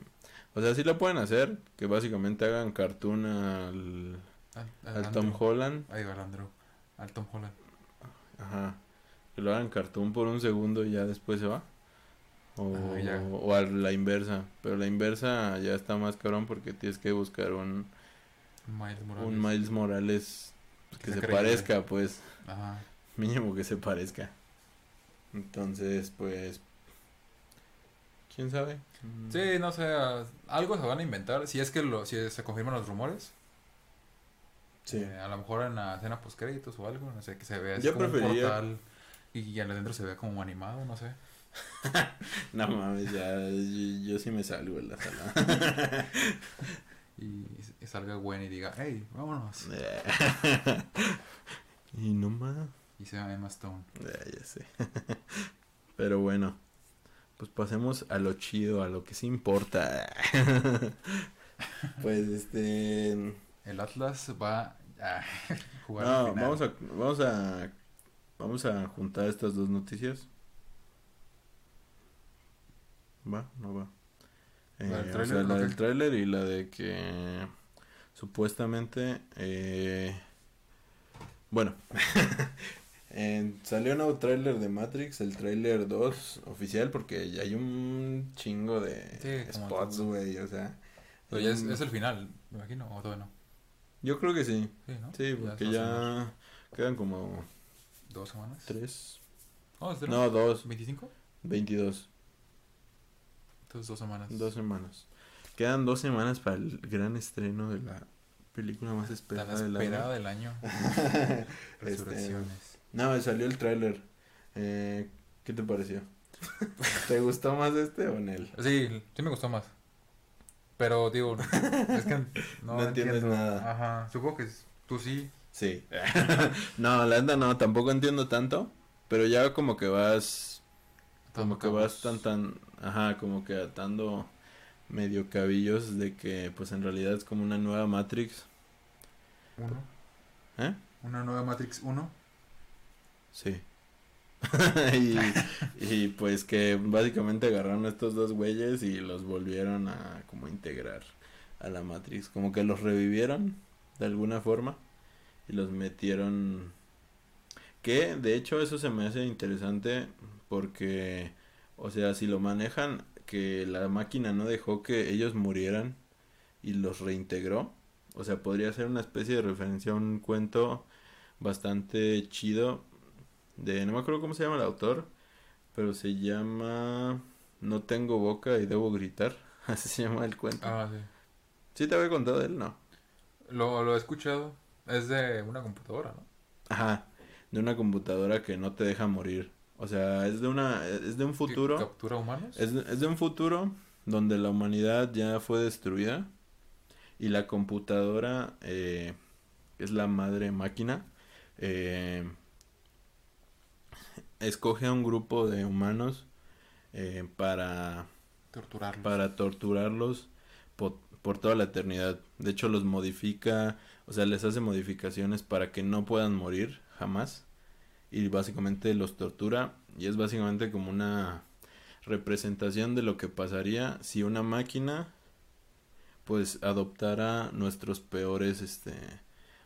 o sea, sí lo pueden hacer, que básicamente hagan cartoon al, Al, al Tom Holland, Ahí va el Andrew. Al Tom Holland. ajá. Que lo hagan cartoon por un segundo y ya después se va. O, Ah, ya. o a la inversa, pero la inversa ya está más cabrón porque tienes que buscar un, Miles Morales. un Miles Morales que, se parezca, pues. Ajá. Mínimo que se parezca. Entonces, pues. ¿Quién sabe? Sí, no sé, algo se van a inventar. Si es que lo, si se confirman los rumores. Sí. Eh, a lo mejor en la escena post créditos o algo, no sé, que se vea así Yo como un preferiría- portal y adentro se vea como animado, no sé. No mames, ya. Yo, yo sí me salgo en la sala. Y, y salga Gwen y diga, hey, vámonos. y no más. Y sea Emma Stone. Ya, ya sé. Pero bueno. Pues pasemos a lo chido, a lo que sí importa. pues este. El Atlas va a jugar No, final. vamos a, vamos a, vamos a juntar estas dos noticias. ¿Va? No va. Eh, ¿La del o tráiler? sea, la del tráiler y la de que supuestamente, eh, bueno, en- salió un nuevo tráiler de Matrix, el tráiler 2 oficial, porque ya hay un chingo de Sí, spots, güey, o sea. Pero ya es, es el final, me imagino, o todavía no. Yo creo que sí, Sí, ¿no? sí, porque o ya menos quedan como Dos semanas. tres, Oh, ¿es de no, dos. ¿25? 22, Entonces dos semanas. dos semanas. Quedan dos semanas para el gran estreno de la película más esperada del año. del año. Este, Resurrecciones. no, salió el tráiler. Eh, ¿Qué te pareció? ¿Te gustó más este o en él? Sí, sí me gustó más. Pero digo, es que no, No entiendes entiendo. nada. Ajá, supongo que tú sí. Sí. no, la neta no, tampoco entiendo tanto, pero ya como que vas, como que vas tan tan, ajá, como que atando medio cabillos de que pues en realidad es como una nueva Matrix, Uno. ¿eh? Una nueva Matrix 1. Sí. y, y pues que básicamente agarraron a estos dos güeyes y los volvieron a como integrar a la Matrix, como que los revivieron de alguna forma y los metieron que de hecho eso se me hace interesante porque o sea, si lo manejan que la máquina no dejó que ellos murieran y los reintegró, o sea, podría ser una especie de referencia a un cuento bastante chido de no me acuerdo cómo se llama el autor, pero se llama No tengo boca y debo gritar. Así se llama el cuento. Ah, sí. ¿Sí te había contado de él? No. Lo, lo he escuchado. Es de una computadora, ¿no? Ajá, de una computadora que no te deja morir. O sea, es de una es de un futuro captura humanos. es de, es de un futuro donde la humanidad ya fue destruida y la computadora eh, es la madre máquina eh, escoge a un grupo de humanos eh, para Torturarlos. para torturarlos po- por, toda la eternidad. De hecho, los modifica, o sea, les hace modificaciones para que no puedan morir jamás. Y básicamente los tortura. Y es básicamente como una representación de lo que pasaría si una máquina pues adoptara nuestros peores este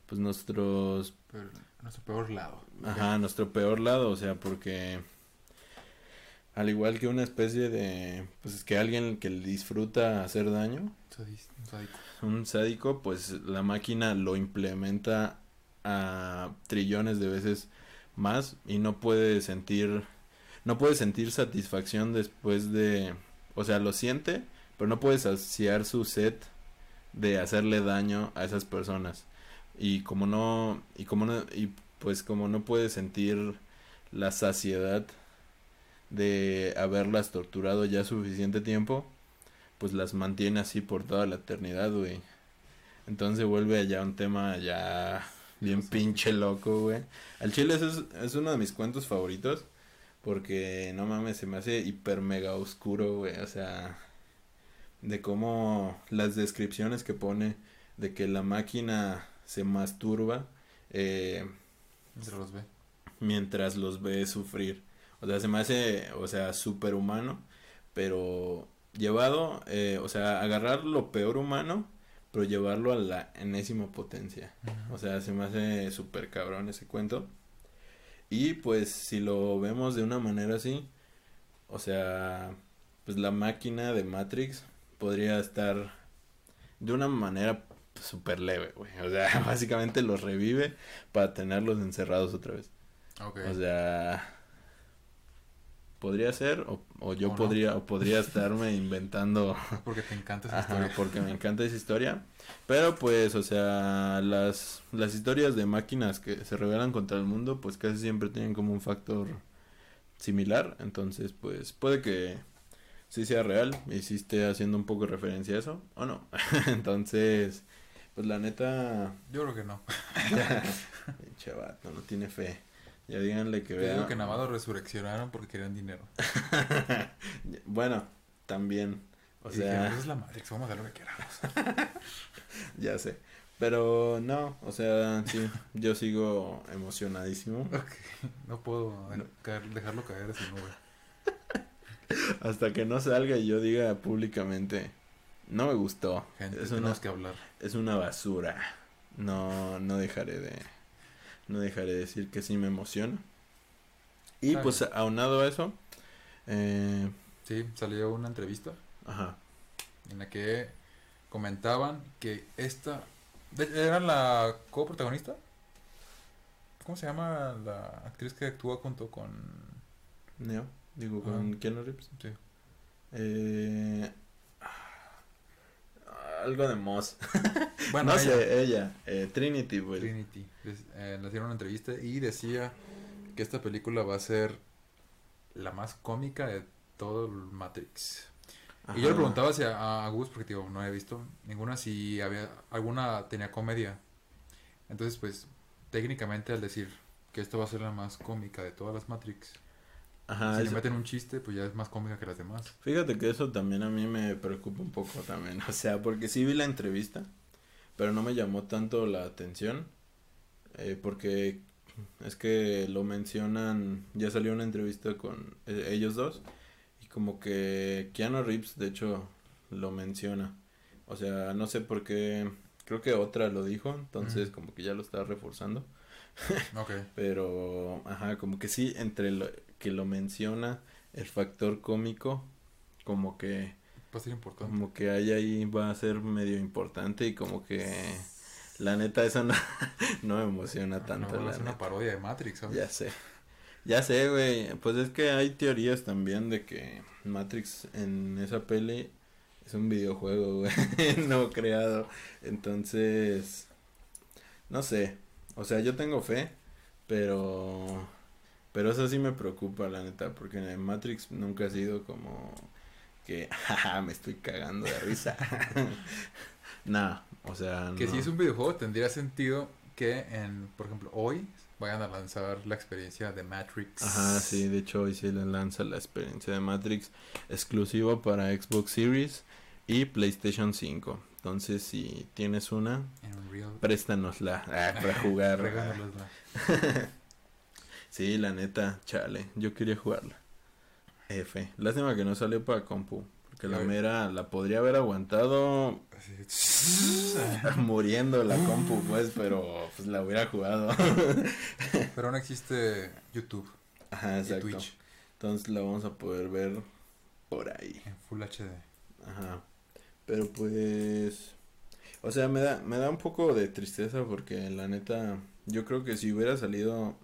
pues nuestros Pero nuestro peor lado. Ajá, nuestro peor lado, o sea, porque al igual que una especie de, pues es que alguien que disfruta hacer daño, sádico. un sádico, pues la máquina lo implementa a trillones de veces más y no puede sentir, no puede sentir satisfacción después de, o sea, lo siente, pero no puede saciar su sed de hacerle daño a esas personas. Y como no, y como no, y pues como no puede sentir la saciedad de haberlas torturado ya suficiente tiempo, pues las mantiene así por toda la eternidad, güey. Entonces vuelve ya un tema ya bien pinche loco, güey. Al chile es, es uno de mis cuentos favoritos porque no mames, se me hace hiper mega oscuro, güey. O sea, de cómo las descripciones que pone de que la máquina se masturba eh, Se los ve. mientras los ve sufrir. O sea, se me hace, o sea, súper humano, pero llevado, eh, o sea, agarrar lo peor humano, pero llevarlo a la enésima potencia. O sea, se me hace súper cabrón ese cuento. Y pues si lo vemos de una manera así, o sea, pues la máquina de Matrix podría estar de una manera súper leve, güey. O sea, básicamente los revive para tenerlos encerrados otra vez. Ok. O sea, podría ser o, o yo O no. podría o podría estarme inventando Porque te encanta esa Ajá, historia. porque me encanta esa historia. Pero pues, o sea, las, las historias de máquinas que se rebelan contra el mundo, pues casi siempre tienen como un factor similar. Entonces, pues puede que sí sea real y sí esté haciendo un poco referencia a eso o no. Entonces, pues la neta, Yo creo que no. vato, no tiene fe. Ya díganle que vea. digo que nada más lo resurreccionaron porque querían dinero. bueno, también. O Y sea, "Esa es la Matrix, vamos a hacer lo que queramos. Ya sé. Pero no, o sea, sí, yo sigo emocionadísimo. Ok, No puedo No. caer- dejarlo caer de su nube. Hasta que no salga y yo diga públicamente, no me gustó. Gente, es, una, tenemos que hablar. es una basura. No, no dejaré de, no dejaré de decir que sí me emociona. Y pues aunado a eso, eh, Sí, salió una entrevista ajá, en la que comentaban que esta era la coprotagonista. ¿Cómo se llama la actriz que actúa junto con Neo, digo con. Keanu Reeves. sí, Eh, algo de Moss. bueno, no ella, sé, ella, eh, Trinity, güey. Trinity, des- eh, le hicieron una entrevista y decía que esta película va a ser la más cómica de todo el Matrix. Y yo le preguntaba si a, a Gus, porque digo, no he visto ninguna, si había alguna tenía comedia. Entonces, pues, técnicamente al decir que esto va a ser la más cómica de todas las Matrix, Ajá, si le meten un chiste, pues ya es más cómica que las demás. Fíjate que eso también a mí me preocupa un poco también, o sea, porque sí vi la entrevista, pero no me llamó tanto la atención, eh, porque es que lo mencionan, ya salió una entrevista con eh, ellos dos, y como que Keanu Reeves, de hecho, lo menciona, o sea, no sé por qué, creo que otra lo dijo, entonces como que ya lo está reforzando. Ok. Pero, ajá, como que sí, entre lo que lo menciona, el factor cómico, como que, Va a ser importante. como que hay ahí va a ser medio importante y como que, la neta, eso no, no me emociona no, tanto, va la ser una parodia de Matrix, ¿sabes? Ya sé. Ya sé, güey. Pues es que hay teorías también de que Matrix en esa peli es un videojuego, güey, no creado. Entonces, no sé. O sea, yo tengo fe, pero pero eso sí me preocupa, la neta, porque en Matrix nunca ha sido como que jaja, me estoy cagando de risa. nah, o sea, Que no. si es un videojuego tendría sentido que en, por ejemplo, hoy vayan a lanzar la experiencia de Matrix. Ajá, sí, de hecho hoy sí le lanza la experiencia de Matrix exclusiva para Xbox Series y PlayStation 5. Entonces, si tienes una, Unreal. préstanosla ah, para jugar. Sí, la neta, chale, yo quería jugarla. F. Lástima que no salió para compu, porque la mera la podría haber aguantado muriendo la compu, pues, pero pues la hubiera jugado. Pero no existe YouTube Ajá, y exacto. Twitch Entonces la vamos a poder ver por ahí. en Full HD. Ajá. Pero pues o sea, me da me da un poco de tristeza porque la neta yo creo que si hubiera salido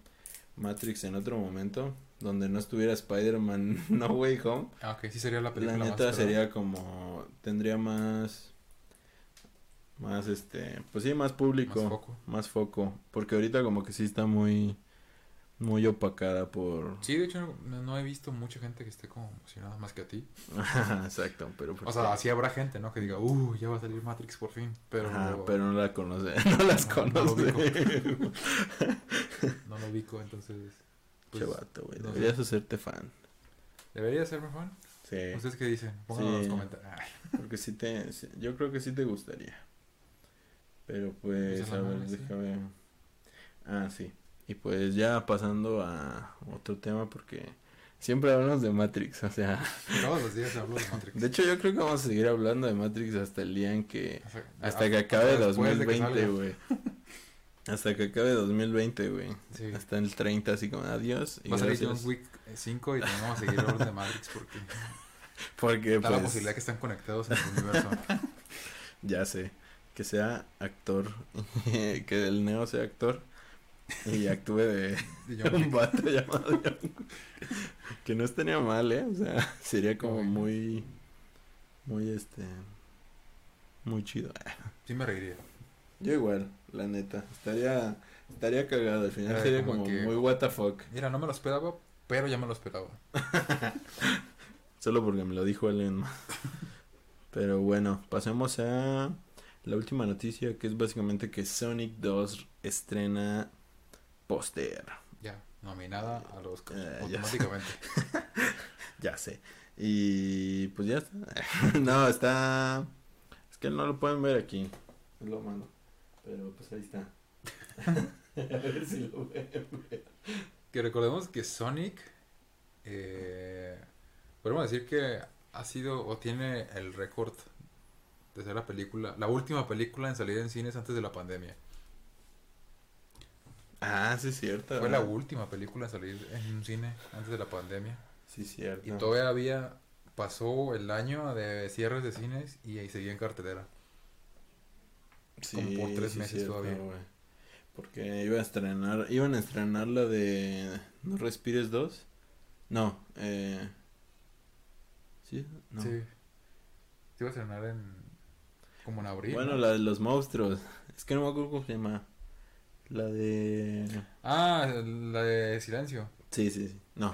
Matrix en otro momento donde no estuviera Spider-Man No Way Home, Ah, ok, sí sería la la película más neta sería como tendría más más este, pues sí, más público, Más foco. más foco, porque ahorita como que sí está muy muy opacada por Sí, de hecho no, no he visto mucha gente que esté como emocionada más que a ti. Exacto, pero O sea, así habrá gente, ¿no? Que diga, uh, ya va a salir Matrix por fin. Pero, Ajá, pero no la conoce, no las No, conoce. no lo ubico, entonces. pues, Chavato, güey, no sé. deberías hacerte fan. ¿Debería ser fan? Sí, ¿Ustedes qué dicen? Pónganlo en los comentarios. Porque sí te, yo creo que sí te gustaría. Pero pues, Pues a ver, déjame. Ah, sí. Y pues ya pasando a otro tema porque siempre hablamos de Matrix, o sea, todos los días hablo de Matrix. de hecho yo creo que vamos a seguir hablando de Matrix hasta el día en que O sea, hasta a- que acabe después de que 2020, salga. güey. Hasta que acabe 2020, güey. Sí. Hasta el 30 así como adiós y Va a salir. John Wick 5 y también vamos a seguir hablando de Matrix porque Porque está la pues posibilidad que están conectados en el universo. ya sé que sea actor, que el Neo sea actor y actúe de De un vato llamado John. Que no estaría mal, ¿eh? O sea, sería como muy, muy este, muy chido. Sí me reiría. Yo igual, la neta, estaría, estaría cagado. Al final Era sería como como que- muy what the fuck. Mira, no me lo esperaba, pero ya me lo esperaba. Solo porque me lo dijo alguien más. Pero bueno, pasemos a la última noticia que es básicamente que Sonic 2 estrena póster. Ya, nominada a los Eh, ya. automáticamente. Ya sé. Y pues ya está. no, está... Es que no lo pueden ver aquí. Es lo malo. Pero pues ahí está. a ver si lo ven. Que recordemos que Sonic, eh, podemos decir que ha sido o tiene el récord de ser la película, la última película en salir en cines antes de la pandemia. Ah, sí es cierto. Fue la última película en salir en un cine antes de la pandemia. Sí cierto. Y todavía pasó el año de cierres de cines y ahí seguía en cartelera. como por tres sí es meses todavía. Porque iba a estrenar, iban a estrenar la de No Respires 2. No, eh... ¿Sí? No. Sí. Se iba a estrenar en. como en abril. Bueno, ¿no? la de los monstruos. Es que no me acuerdo cómo se llama. La de... Ah, la de Silencio. Sí, sí, sí. No.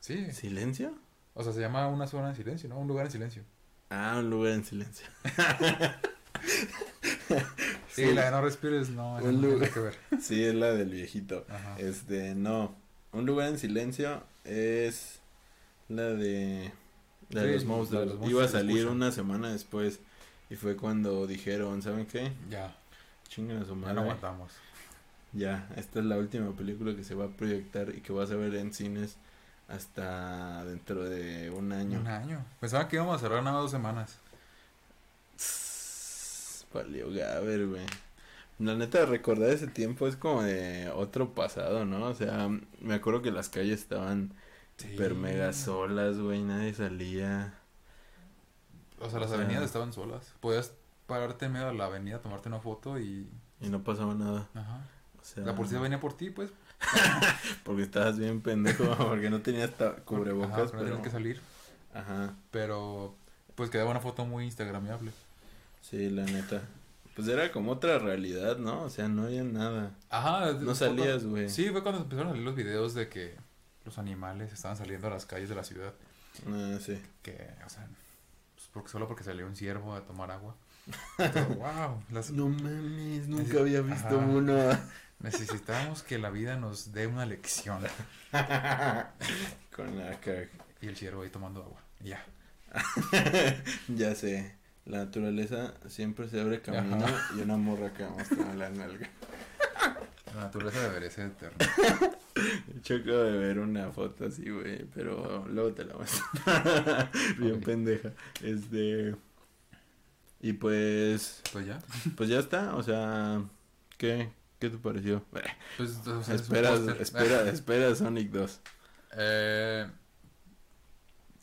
Sí. ¿Silencio? O sea, se llama Una zona en silencio, ¿no? Un lugar en silencio. Ah, un lugar en silencio. Sí, la de no respires, no, Un no lugar- que ver. Sí, es la del viejito. Ajá. Este, no. Un lugar en silencio es la de. La de los monstruos. de los monstruos Iba a salir una semana después. Y fue cuando dijeron, ¿saben qué? Ya, Chingan a su ya madre. no aguantamos. Ya, esta es la última película que se va a proyectar y que vas a ver en cines hasta dentro de un año. Un año. Pensaba que íbamos a cerrar nada más dos semanas. Valió Gaber, güey. La neta, recordar ese tiempo es como de otro pasado, ¿no? O sea, me acuerdo que las calles estaban super mega solas, güey, nadie salía. O sea, las O sea- avenidas estaban solas. Podías pararte en medio de la avenida, tomarte una foto y... Y no pasaba nada. Ajá. O sea, La policía venía por ti, pues. porque estabas bien pendejo, porque no tenías ta- Ajá, cubrebocas, pero tenías que salir. Ajá, Pero, pues quedaba una foto muy instagramiable. sí, la neta. Pues era como otra realidad, ¿no? O sea, no había nada. Ajá. No salías, güey. Sí, fue cuando empezaron a salir los videos de que los animales estaban saliendo a las calles de la ciudad. Ah, sí. Que, o sea, pues porque, solo porque salió un ciervo a tomar agua. Pero, wow, las, No mames, nunca había visto Ajá. uno. necesitamos que la vida nos dé una lección. Con la Y el ciervo ahí tomando agua. Ya. ya sé. La naturaleza siempre se abre camino Ajá. y una morra acá mostrando la nalga. La naturaleza debería ser eterna. Hecho, acabo de ver una foto así, güey, pero luego te la muestro. Bien Ok. pendeja. Este. Y pues. Pues ya. Pues ya está, o sea. ¿Qué? ¿Qué te pareció? Pues, o sea, espera, espera, espera Sonic 2. Eh,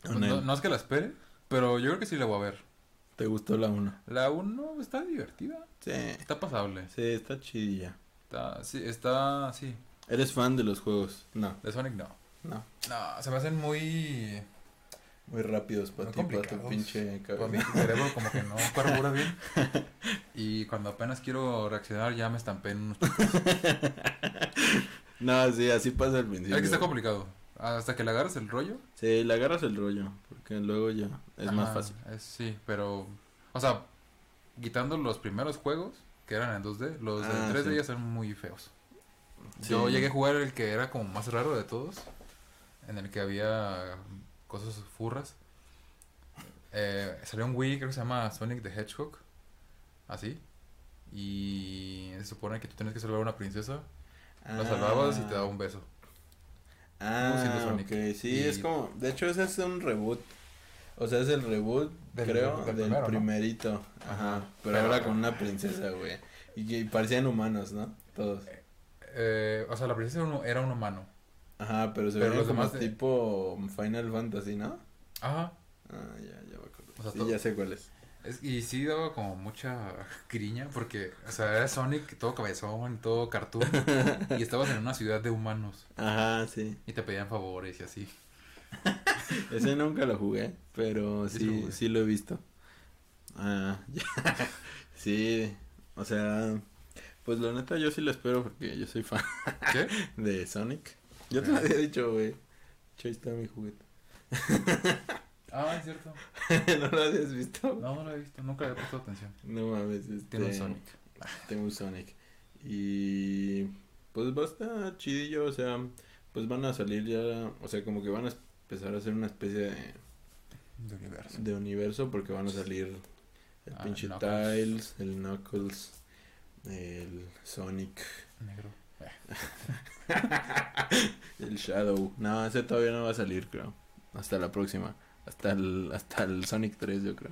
pues no es que la espere, pero yo creo que sí la voy a ver. ¿Te gustó la 1? La 1 está divertida. Sí. Está pasable. Sí, está chidilla. Está, sí, está, sí. ¿Eres fan de los juegos? No, De Sonic no. no. No, se me hacen muy... Muy rápidos para ti, para tu pinche Para mi cabeza. cerebro como que no carbura bien. Y cuando apenas quiero reaccionar ya me estampé en unos... No, sí, así pasa al principio. Es que está complicado. Hasta que le agarras el rollo. Sí, le agarras el rollo, porque luego ya es más fácil. es- sí, pero... O sea, quitando los primeros juegos, que eran en 2D, los de Ah, 3D sí. ya son muy feos. Sí. Yo llegué a jugar el que era como más raro de todos, en el que había cosas furras. Eh, salió un Wii, creo que se llama Sonic the Hedgehog, así. Y se supone que tú tienes que salvar a una princesa, la salvabas y te daba un beso. Ah, Sonic. ok, sí, Y- es como, de hecho ese es un reboot, o sea, es el reboot, Del- creo, del del, primero, ¿no? primerito, ajá, Ajá, pero, pero- ahora con una princesa, güey, y que parecían humanos, ¿no? Todos, Eh, o sea, la princesa era un, era un humano. Ajá, pero se los como demás de- tipo Final Fantasy, ¿no? Ajá. Ah, ya, ya me acuerdo, O sea, sí, ya sé cuál es. Es- y sí daba como mucha griña porque, o sea, era Sonic todo cabezón, todo cartoon. y estabas en una ciudad de humanos. Ajá, sí, Y te pedían favores y así. ese nunca lo jugué, pero sí lo sí, lo he visto. Ah, ya. sí, o sea, pues la neta yo sí lo espero porque yo soy fan. ¿Qué? de Sonic. Yo te lo había dicho, güey. Ahí está mi juguete. Ah, es cierto. ¿No lo habías visto? No, no lo he visto, nunca le he prestado atención. No mames, este... Tiene un Sonic. Tengo un Sonic. Y... Pues va a estar chidillo, o sea... Pues van a salir ya... O sea, como que van a empezar a hacer una especie de, De universo. de universo porque van a salir el Ah, pinche Knuckles. Tiles, el Knuckles, el Sonic, Negro. el Shadow. No, ese todavía no va a salir, creo. Hasta la próxima. Hasta el, hasta el Sonic 3, yo creo.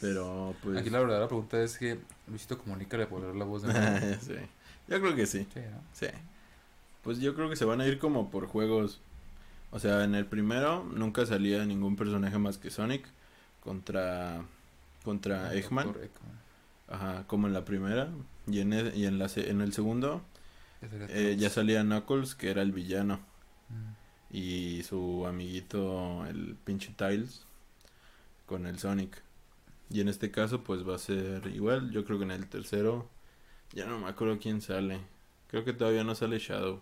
Pero, pues... Aquí la verdadera pregunta es que Luisito Comunica le dar la voz de sí. Yo creo que sí. Sí, ¿no? Sí. Pues yo creo que se van a ir como por juegos. O sea, en el primero nunca salía ningún personaje más que Sonic contra contra Ah, Eggman. Ajá, como en la primera. Y en el, y en, la, en el segundo eh, ya salía Knuckles, que era el villano. Mm. Y su amiguito, el pinche Tiles, con el Sonic. Y en este caso, pues va a ser igual. Yo creo que en el tercero, ya no me acuerdo quién sale. Creo que todavía no sale Shadow.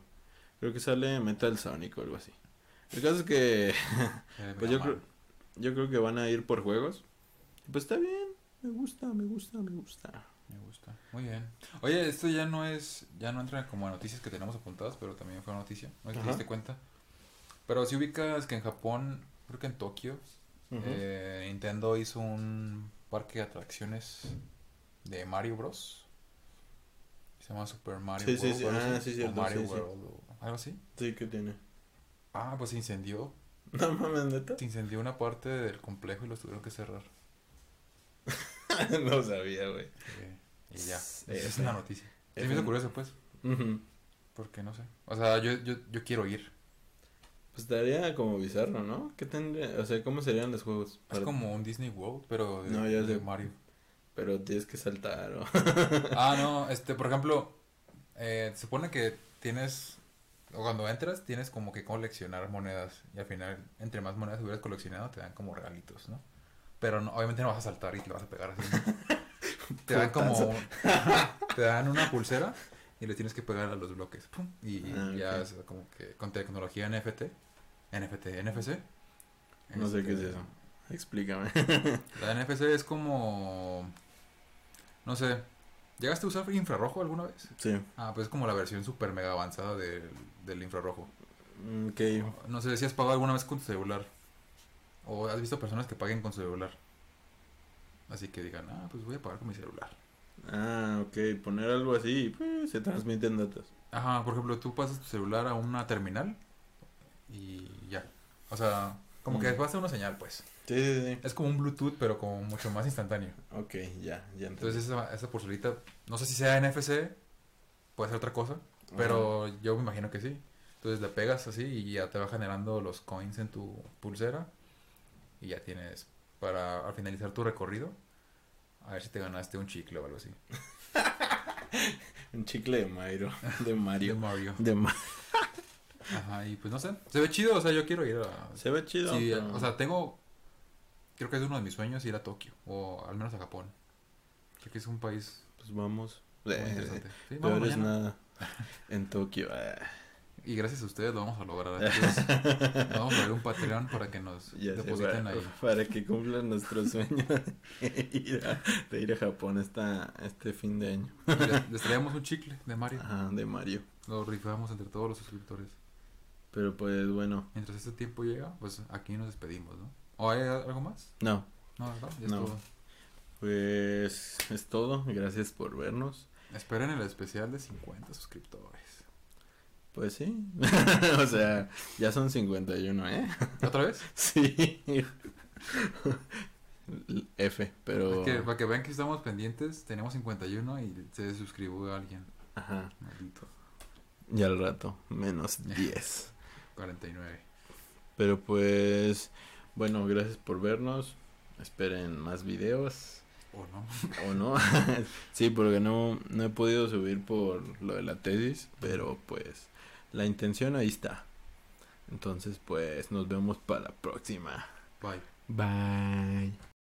Creo que sale Metal Sonic o algo así. El caso es que, pues yo creo, yo creo que van a ir por juegos. Pues está bien, me gusta, me gusta, me gusta. Me gusta. Muy bien. Oye, esto ya no es, ya no entra como a noticias que tenemos apuntadas, pero también fue noticia. No sé si te diste cuenta. Pero si ubicas que en Japón, creo que en Tokio, eh, Nintendo hizo un parque de atracciones de Mario Bros. Se llama Super Mario Sí, sí, World. sí. Ah, sí, o cierto, Mario sí, sí. World, o algo así. Sí, ¿qué tiene? Ah, pues se incendió. No mames, neta. Se incendió una parte del complejo y los tuvieron que cerrar. no sabía, güey. Eh, y ya. Es sí. una noticia. F- me hizo curioso, pues. Porque no sé. O sea, yo, yo, yo quiero ir. Pues estaría como bizarro, ¿no? ¿Qué tendría? O sea, ¿cómo serían los juegos? Es Para- como un Disney World, pero de, No, ya de sé. Mario. Pero tienes que saltar o... Ah, no, este, por ejemplo, eh, se supone que tienes, o cuando entras, tienes como que coleccionar monedas. Y al final, entre más monedas hubieras coleccionado, te dan como regalitos, ¿no? Pero no, obviamente no vas a saltar y te vas a pegar así. ¿no? te dan como. Te dan una pulsera y le tienes que pegar a los bloques. pum, y Ah, ya es como que con tecnología NFT. NFT, NFC. No sé qué es este, eso. Explícame. La NFC es como. No sé. ¿Llegaste a usar infrarrojo alguna vez? sí. Ah, pues es como la versión super mega avanzada del, del infrarrojo. Mm, Ok. No sé si has pagado alguna vez con tu celular. O has visto personas que paguen con su celular. Así que digan, ah, pues voy a pagar con mi celular. Ah, ok. Poner algo así pues, se transmiten datos. Ajá, por ejemplo, tú pasas tu celular a una terminal y ya. O sea, como que Mm. pasa una señal, pues. Sí, sí, sí. Es como un Bluetooth, pero como mucho más instantáneo. Ok, ya, ya entendí. Entonces esa, esa pulserita, no sé si sea NFC, puede ser otra cosa, pero yo me imagino que sí. Entonces le pegas así y ya te va generando los coins en tu pulsera y ya tienes para al finalizar tu recorrido a ver si te ganaste un chicle o algo así. Un chicle de Mario. De De Mario. Mario. De Ma- Ajá, y pues no sé, se ve chido, o sea, yo quiero ir a... Se ve chido. Sí, pero- o sea, tengo, creo que es uno de mis sueños ir a Tokio o al menos a Japón. Creo que es un país Pues vamos. muy Eh, interesante. Sí, Peor vamos es mañana. nada. En Tokio. ah, Y gracias a ustedes lo vamos a lograr. Entonces, vamos a ver un Patreon para que nos ya sé, depositen para, ahí. para que cumplan nuestro sueño de ir a, de ir a Japón esta, este fin de año. Les, les traíamos un chicle de Mario. Ajá, de Mario. Lo rifamos entre todos los suscriptores. Pero pues bueno, Mientras este tiempo llega, pues aquí nos despedimos, ¿no? ¿O hay algo más? no. No, ¿verdad? Ya es No. todo. Pues es todo. Gracias por vernos. Esperen el especial de 50 suscriptores. Pues sí. o sea, ya son 51, ¿eh? ¿Otra vez? Sí. F, pero... Es que para que vean que estamos pendientes, tenemos 51 y se suscribió alguien. Ajá. Maldito. Y al rato, menos 10. 49. Pero pues, bueno, gracias por vernos. Esperen más videos. ¿O no? ¿O no? sí, porque no, no he podido subir por lo de la tesis. Pero pues, la intención ahí está. Entonces, pues, nos vemos para la próxima. Bye. Bye.